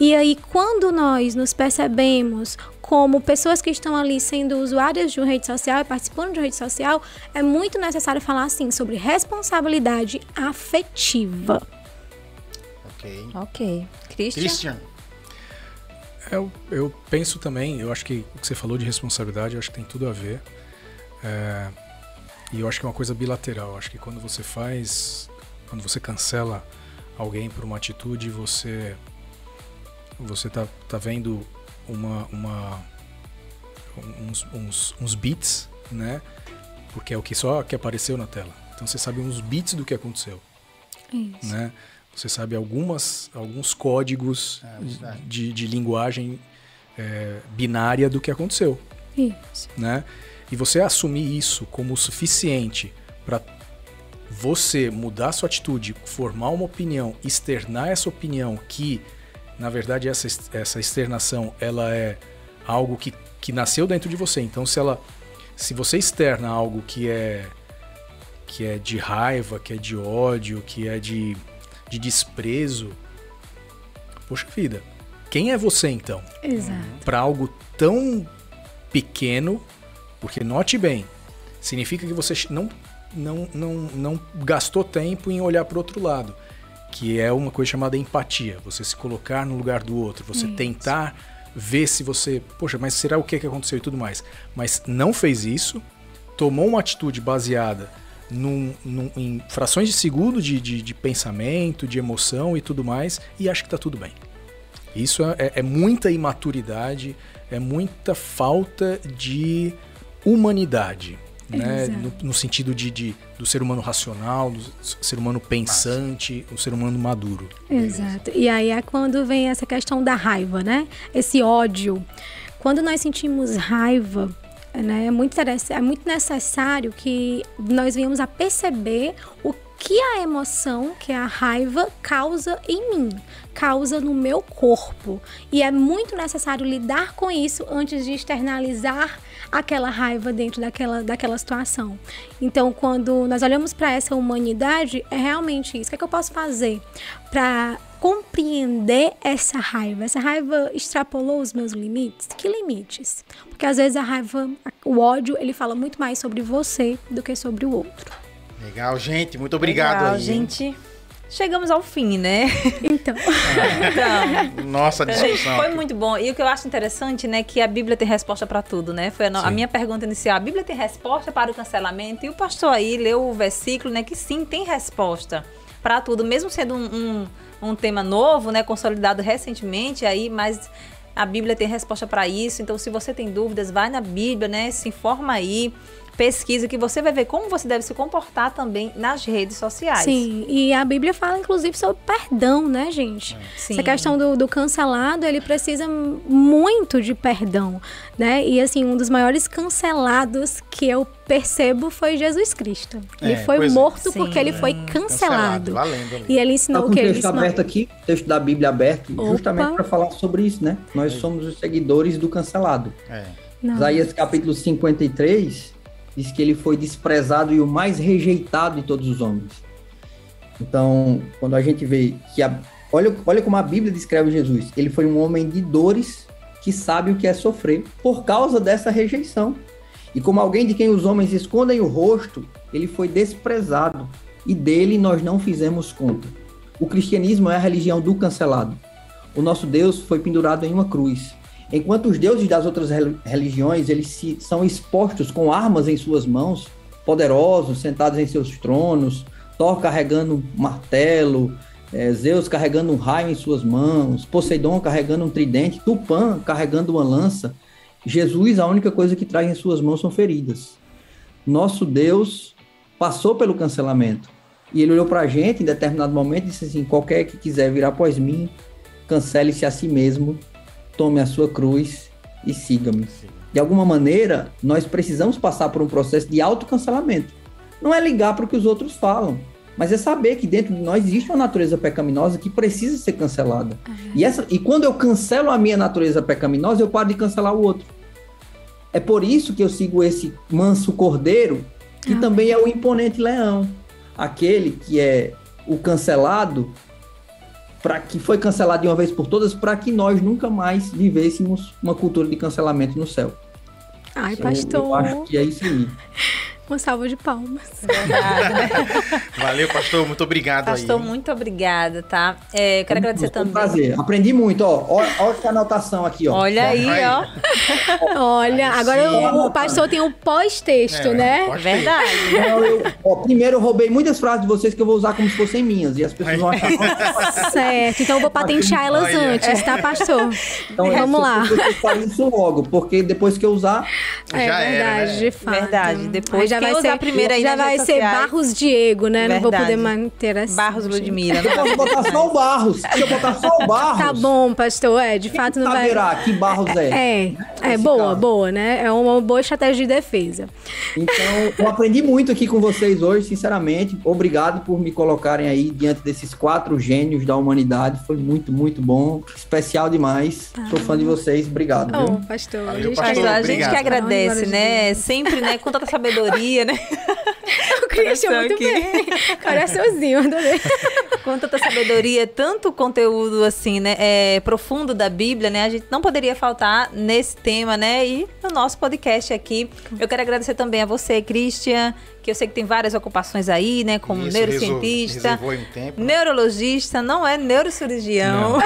E aí, quando nós nos percebemos como pessoas que estão ali sendo usuárias de uma rede social e participando de uma rede social, é muito necessário falar assim sobre responsabilidade afetiva. Ok. Ok. Christian? Christian. Eu, eu penso também, eu acho que o que você falou de responsabilidade, eu acho que tem tudo a ver. É, e eu acho que é uma coisa bilateral. Eu acho que quando você faz, quando você cancela alguém por uma atitude, você você tá, tá vendo uma, uma uns, uns, uns bits, né? Porque é o que só que apareceu na tela. Então você sabe uns bits do que aconteceu, Isso. né? Você sabe algumas, alguns códigos É, verdade. de, de linguagem é, binária do que aconteceu, Isso. né? E você assumir isso como o suficiente para você mudar sua atitude, formar uma opinião, externar essa opinião que, na verdade, essa, essa externação, ela é algo que, que nasceu dentro de você. Então, se ela, se você externa algo que é que é de raiva, que é de ódio, que é de, de desprezo, poxa vida, quem é você então? Para algo tão pequeno, porque note bem, significa que você não, não, não, não gastou tempo em olhar para o outro lado, que é uma coisa chamada empatia, você se colocar no lugar do outro, você Isso. tentar ver se você, poxa, mas será o que que aconteceu e tudo mais, mas não fez isso, tomou uma atitude baseada num- num- em frações de segundo de, de, de pensamento, de emoção e tudo mais, e acha que tá tudo bem. Isso é, é muita imaturidade, é muita falta de humanidade, né? Exato. No, no sentido de, de- do ser humano racional, do ser humano pensante, o ser humano maduro. Exato. E aí é quando vem essa questão da raiva, né? Esse ódio. Quando nós sentimos raiva, né, é muito, é muito necessário que nós venhamos a perceber o que a emoção, que é a raiva, causa em mim, causa no meu corpo. E é muito necessário lidar com isso antes de externalizar aquela raiva dentro daquela, daquela situação. Então, quando nós olhamos para essa humanidade, é realmente isso. O que, é que eu posso fazer para compreender essa raiva? Essa raiva extrapolou os meus limites? Que limites? Porque às vezes a raiva, o ódio, ele fala muito mais sobre você do que sobre o outro. Legal, gente. Muito obrigado Legal, aí. gente. Chegamos ao fim, né? Então, Então, Nossa discussão. foi muito bom. E o que eu acho interessante, né, que a Bíblia tem resposta para tudo, né? Foi a, a minha pergunta inicial. A Bíblia tem resposta para o cancelamento? E o pastor aí leu o versículo, né, que sim, tem resposta para tudo, mesmo sendo um, um, um tema novo, né, consolidado recentemente aí, mas a Bíblia tem resposta para isso. Então, se você tem dúvidas, vai na Bíblia, né, se informa aí, pesquisa que você vai ver como você deve se comportar também nas redes sociais. sim. E a Bíblia fala, inclusive, sobre perdão, né, gente? Sim. Essa questão do, do cancelado, ele precisa muito de perdão, né? E assim, um dos maiores cancelados que eu percebo foi Jesus Cristo. Ele É, foi é. morto Sim. porque ele foi cancelado. Valendo ali. E ele ensinou com o que? Ele texto ensinou... aberto aqui, o texto da Bíblia aberto, Opa. justamente para falar sobre isso, né? Nós somos os seguidores do cancelado. É. Não. Isaías capítulo 53 diz que ele foi desprezado e o mais rejeitado de todos os homens. Então, quando a gente vê que a, olha, olha como a Bíblia descreve Jesus, ele foi um homem de dores que sabe o que é sofrer por causa dessa rejeição. E como alguém de quem os homens escondem o rosto, ele foi desprezado e dele nós não fizemos conta. O cristianismo é a religião do cancelado. O nosso Deus foi pendurado em uma cruz. Enquanto os deuses das outras rel- religiões, eles se- são expostos com armas em suas mãos, poderosos, sentados em seus tronos, Thor carregando um martelo, eh, Zeus carregando um raio em suas mãos, Poseidon carregando um tridente, Tupã carregando uma lança. Jesus, a única coisa que traz em suas mãos são feridas. Nosso Deus passou pelo cancelamento. E ele olhou para a gente em determinado momento e disse assim: qualquer que quiser vir após mim, cancele-se a si mesmo, tome a sua cruz e siga-me. De alguma maneira, nós precisamos passar por um processo de autocancelamento. Não é ligar para o que os outros falam, mas é saber que dentro de nós existe uma natureza pecaminosa que precisa ser cancelada. E, essa, e quando eu cancelo a minha natureza pecaminosa, eu paro de cancelar o outro. É por isso que eu sigo esse manso cordeiro, que Ah. também é o imponente leão. Aquele que é o cancelado, para que foi cancelado de uma vez por todas, para que nós nunca mais vivêssemos uma cultura de cancelamento no céu. Ai, pastor. Eu, acho que é isso aí. Uma salva de palmas. Verdade, né? Valeu, pastor. Muito obrigado Pastor, aí. muito obrigada, tá? É, eu quero agradecer Foi um também. prazer. Aprendi muito, ó. Olha, olha que anotação aqui, ó. Olha aí, Aí. ó. Olha, Aí agora o, o pastor tem um pós-texto, É, né? pode- Verdade. Não, eu- ó, primeiro eu roubei muitas frases de vocês que eu vou usar como se fossem minhas. E as pessoas vão achar. [LAUGHS] Certo, então eu vou patentear elas Olha. antes, tá, pastor? Então, Vamos eu- lá. Eu isso logo, porque depois que eu usar, É Já era, verdade, né? de fato. Verdade. Depois, já quem vai usar ser, primeiro aí já vai ser sociais. Barros Diego, né? Não vou Verdade. poder manter assim. Barros Ludmilla. eu né? posso botar só o Barros. Se eu botar só o [LAUGHS] Barros, Tá bom, pastor, é, de fato não vai... saberá que Barros é. É, é Nesse boa, caso. boa, né? É uma boa estratégia de defesa. Então, eu aprendi muito aqui com vocês hoje, sinceramente. Obrigado por me colocarem aí diante desses quatro gênios da humanidade. Foi muito, muito bom. Especial demais. Sou fã de vocês. Obrigado, Oh, viu? pastor, Valeu, a gente pastor. A gente obrigado. que agradece, a né? Sempre, né? Com tanta sabedoria, né? [LAUGHS] O Christian muito aqui. bem. [LAUGHS] Coraçãozinho, adorei. Com tanta sabedoria, tanto conteúdo assim, né? É, profundo da Bíblia, né? A gente não poderia faltar nesse tema, né? E no nosso podcast aqui. Eu quero agradecer também a você, Christian, que eu sei que tem várias ocupações aí, né? Como Isso, neurocientista, um tempo. neurologista, não é neurocirurgião.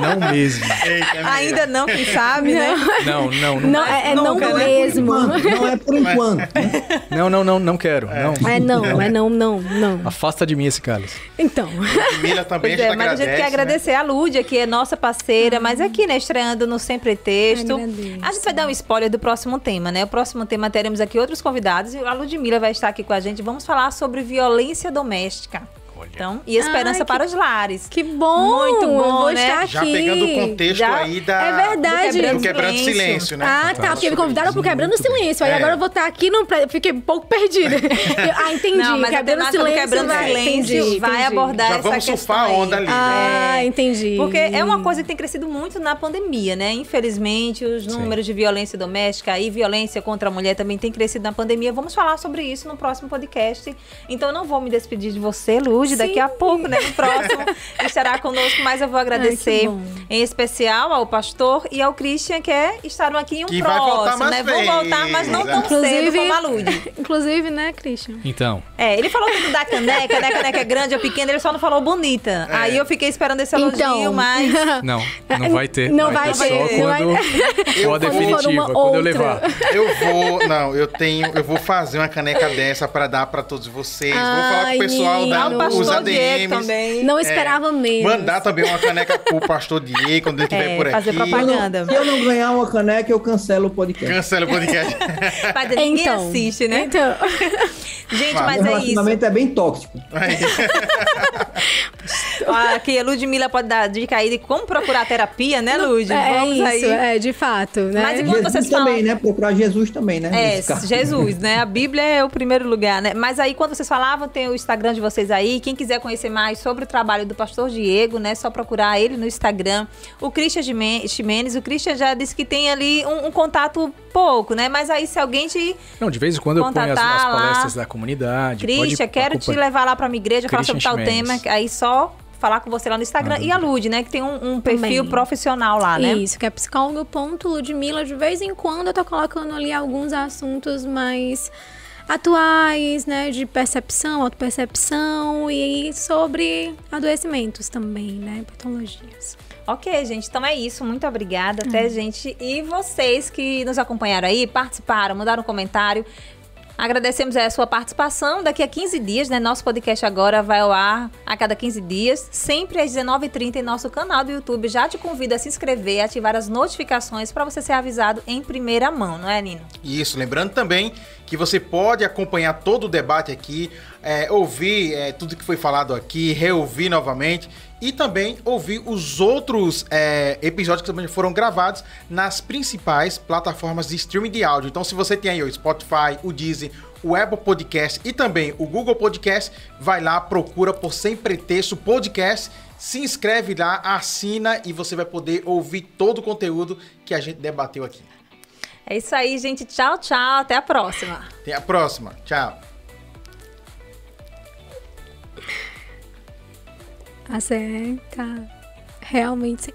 Não, [LAUGHS] não mesmo. Eita, é Ainda não, quem sabe, né? Não, não, não. Não, é, é não nunca, né? mesmo. Enquanto, não é por enquanto. né? Não, não, não, não quero. Não. É não, é não, não, não. Afasta de mim esse cálice. Então. Ludmilla também Pois é, mas a gente agradece, quer né? agradecer a Lúdia, que é nossa parceira, mas aqui, né, estreando no Sempre Texto. Agradeço. A gente vai dar um spoiler do próximo tema, né? O próximo tema teremos aqui outros convidados e a Ludmilla vai estar aqui com a gente. Vamos falar sobre violência doméstica. Olha. Então, e esperança Ai, que- para os lares. Que bom! Muito bom, eu vou né? estar Já pegando o contexto Já- aí da... É verdade. Do quebrando silêncio, né? Ah, tá, porque me convidaram pro Quebrando Muito bem. Silêncio. Aí É. agora eu vou estar aqui, no... fiquei um pouco perdida. [LAUGHS] Ah, entendi. Não, mas a Quebrando do Silêncio. Quebrando vai... Silêncio entendi, vai entendi. abordar Já essa vamos questão surfar a onda ali, né? Ah, entendi. Porque é uma coisa que tem crescido muito na pandemia, né? Infelizmente, os números de violência doméstica e violência contra a mulher também tem crescido na pandemia. Vamos falar sobre isso no próximo podcast. Então, eu não vou me despedir de você, Luz, daqui Sim. a pouco, né? No próximo [LAUGHS] estará conosco, mas eu vou agradecer bom. em especial ao pastor e ao Christian, que é, estarão aqui em um Que vai próximo, né? Vão voltar, mas não tão vezes. cedo Inclusive, como a Lud. inclusive, né, Christian? Então, É, ele falou tudo da caneca, né? Caneca é grande ou pequena, ele só não falou bonita. É. Aí eu fiquei esperando esse elogio, Então. mas. [LAUGHS] não, não vai ter. Não vai ter. ter, Só não vai quando ter. for a definitiva, quando eu outra. levar. Eu vou, não, eu tenho, eu vou fazer uma caneca dessa pra dar pra todos vocês. vou falar com Ai, o pessoal menino. da os ADMs. também. Não esperava menos. Mandar também uma caneca pro pastor Diego quando ele estiver É, por aqui. fazer propaganda. se eu não ganhar uma caneca, eu cancelo o podcast. Cancela o podcast. [LAUGHS] Ninguém Então, assiste, né? Então, [LAUGHS] Gente, Vai. mas Meu é isso. relacionamento é bem tóxico. Aqui [LAUGHS] a Ludmilla pode dar dica aí de como procurar terapia, né, Lud? é Vamos isso, aí. é, de fato, né? Mas enquanto Jesus vocês também, falam- né? Procurar Jesus também, né? É. Jesus, né? A Bíblia é o primeiro lugar, né? Mas aí, quando vocês falavam, tem o Instagram de vocês aí. Quem quiser conhecer mais sobre o trabalho do pastor Diego, né? Só procurar ele no Instagram. O Christian Ximenes, o Christian já disse que tem ali um, um contato pouco, né? Mas aí, se alguém te. Não, de vez em quando eu ponho as, as Contatar lá. palestras da comunidade. pode Christian, quero te acompanhar. levar lá pra minha igreja, falar sobre tal tema. Aí só falar com você lá no Instagram. Manda E a Lud, né? Que tem um, um perfil Também. profissional lá, né? Isso, que é psicólogo.ludmilla. De vez em quando eu tô colocando ali alguns assuntos mais atuais, né? De percepção, autopercepção e sobre adoecimentos também, né? Patologias. Ok, gente. Então é isso. Muito obrigada. Até, gente. E vocês que nos acompanharam aí, participaram, mandaram um comentário. Agradecemos a sua participação. Daqui a 15 dias, né? Nosso podcast agora vai ao ar a cada 15 dias, sempre às 19h30 em nosso canal do YouTube. Já te convido a se inscrever, ativar as notificações para você ser avisado em primeira mão, não é, Nino? Isso, lembrando também que você pode acompanhar todo o debate aqui, é, ouvir é, tudo que foi falado aqui, reouvir novamente e também ouvir os outros é, episódios que também foram gravados nas principais plataformas de streaming de áudio. Então, se você tem aí o Spotify, o Deezer, o Apple Podcast e também o Google Podcast, vai lá, procura por Sem Pretexto Podcast, se inscreve lá, assina e você vai poder ouvir todo o conteúdo que a gente debateu aqui. É isso aí, gente. Tchau, tchau. Até a próxima. Até a próxima. Tchau. A CE tá realmente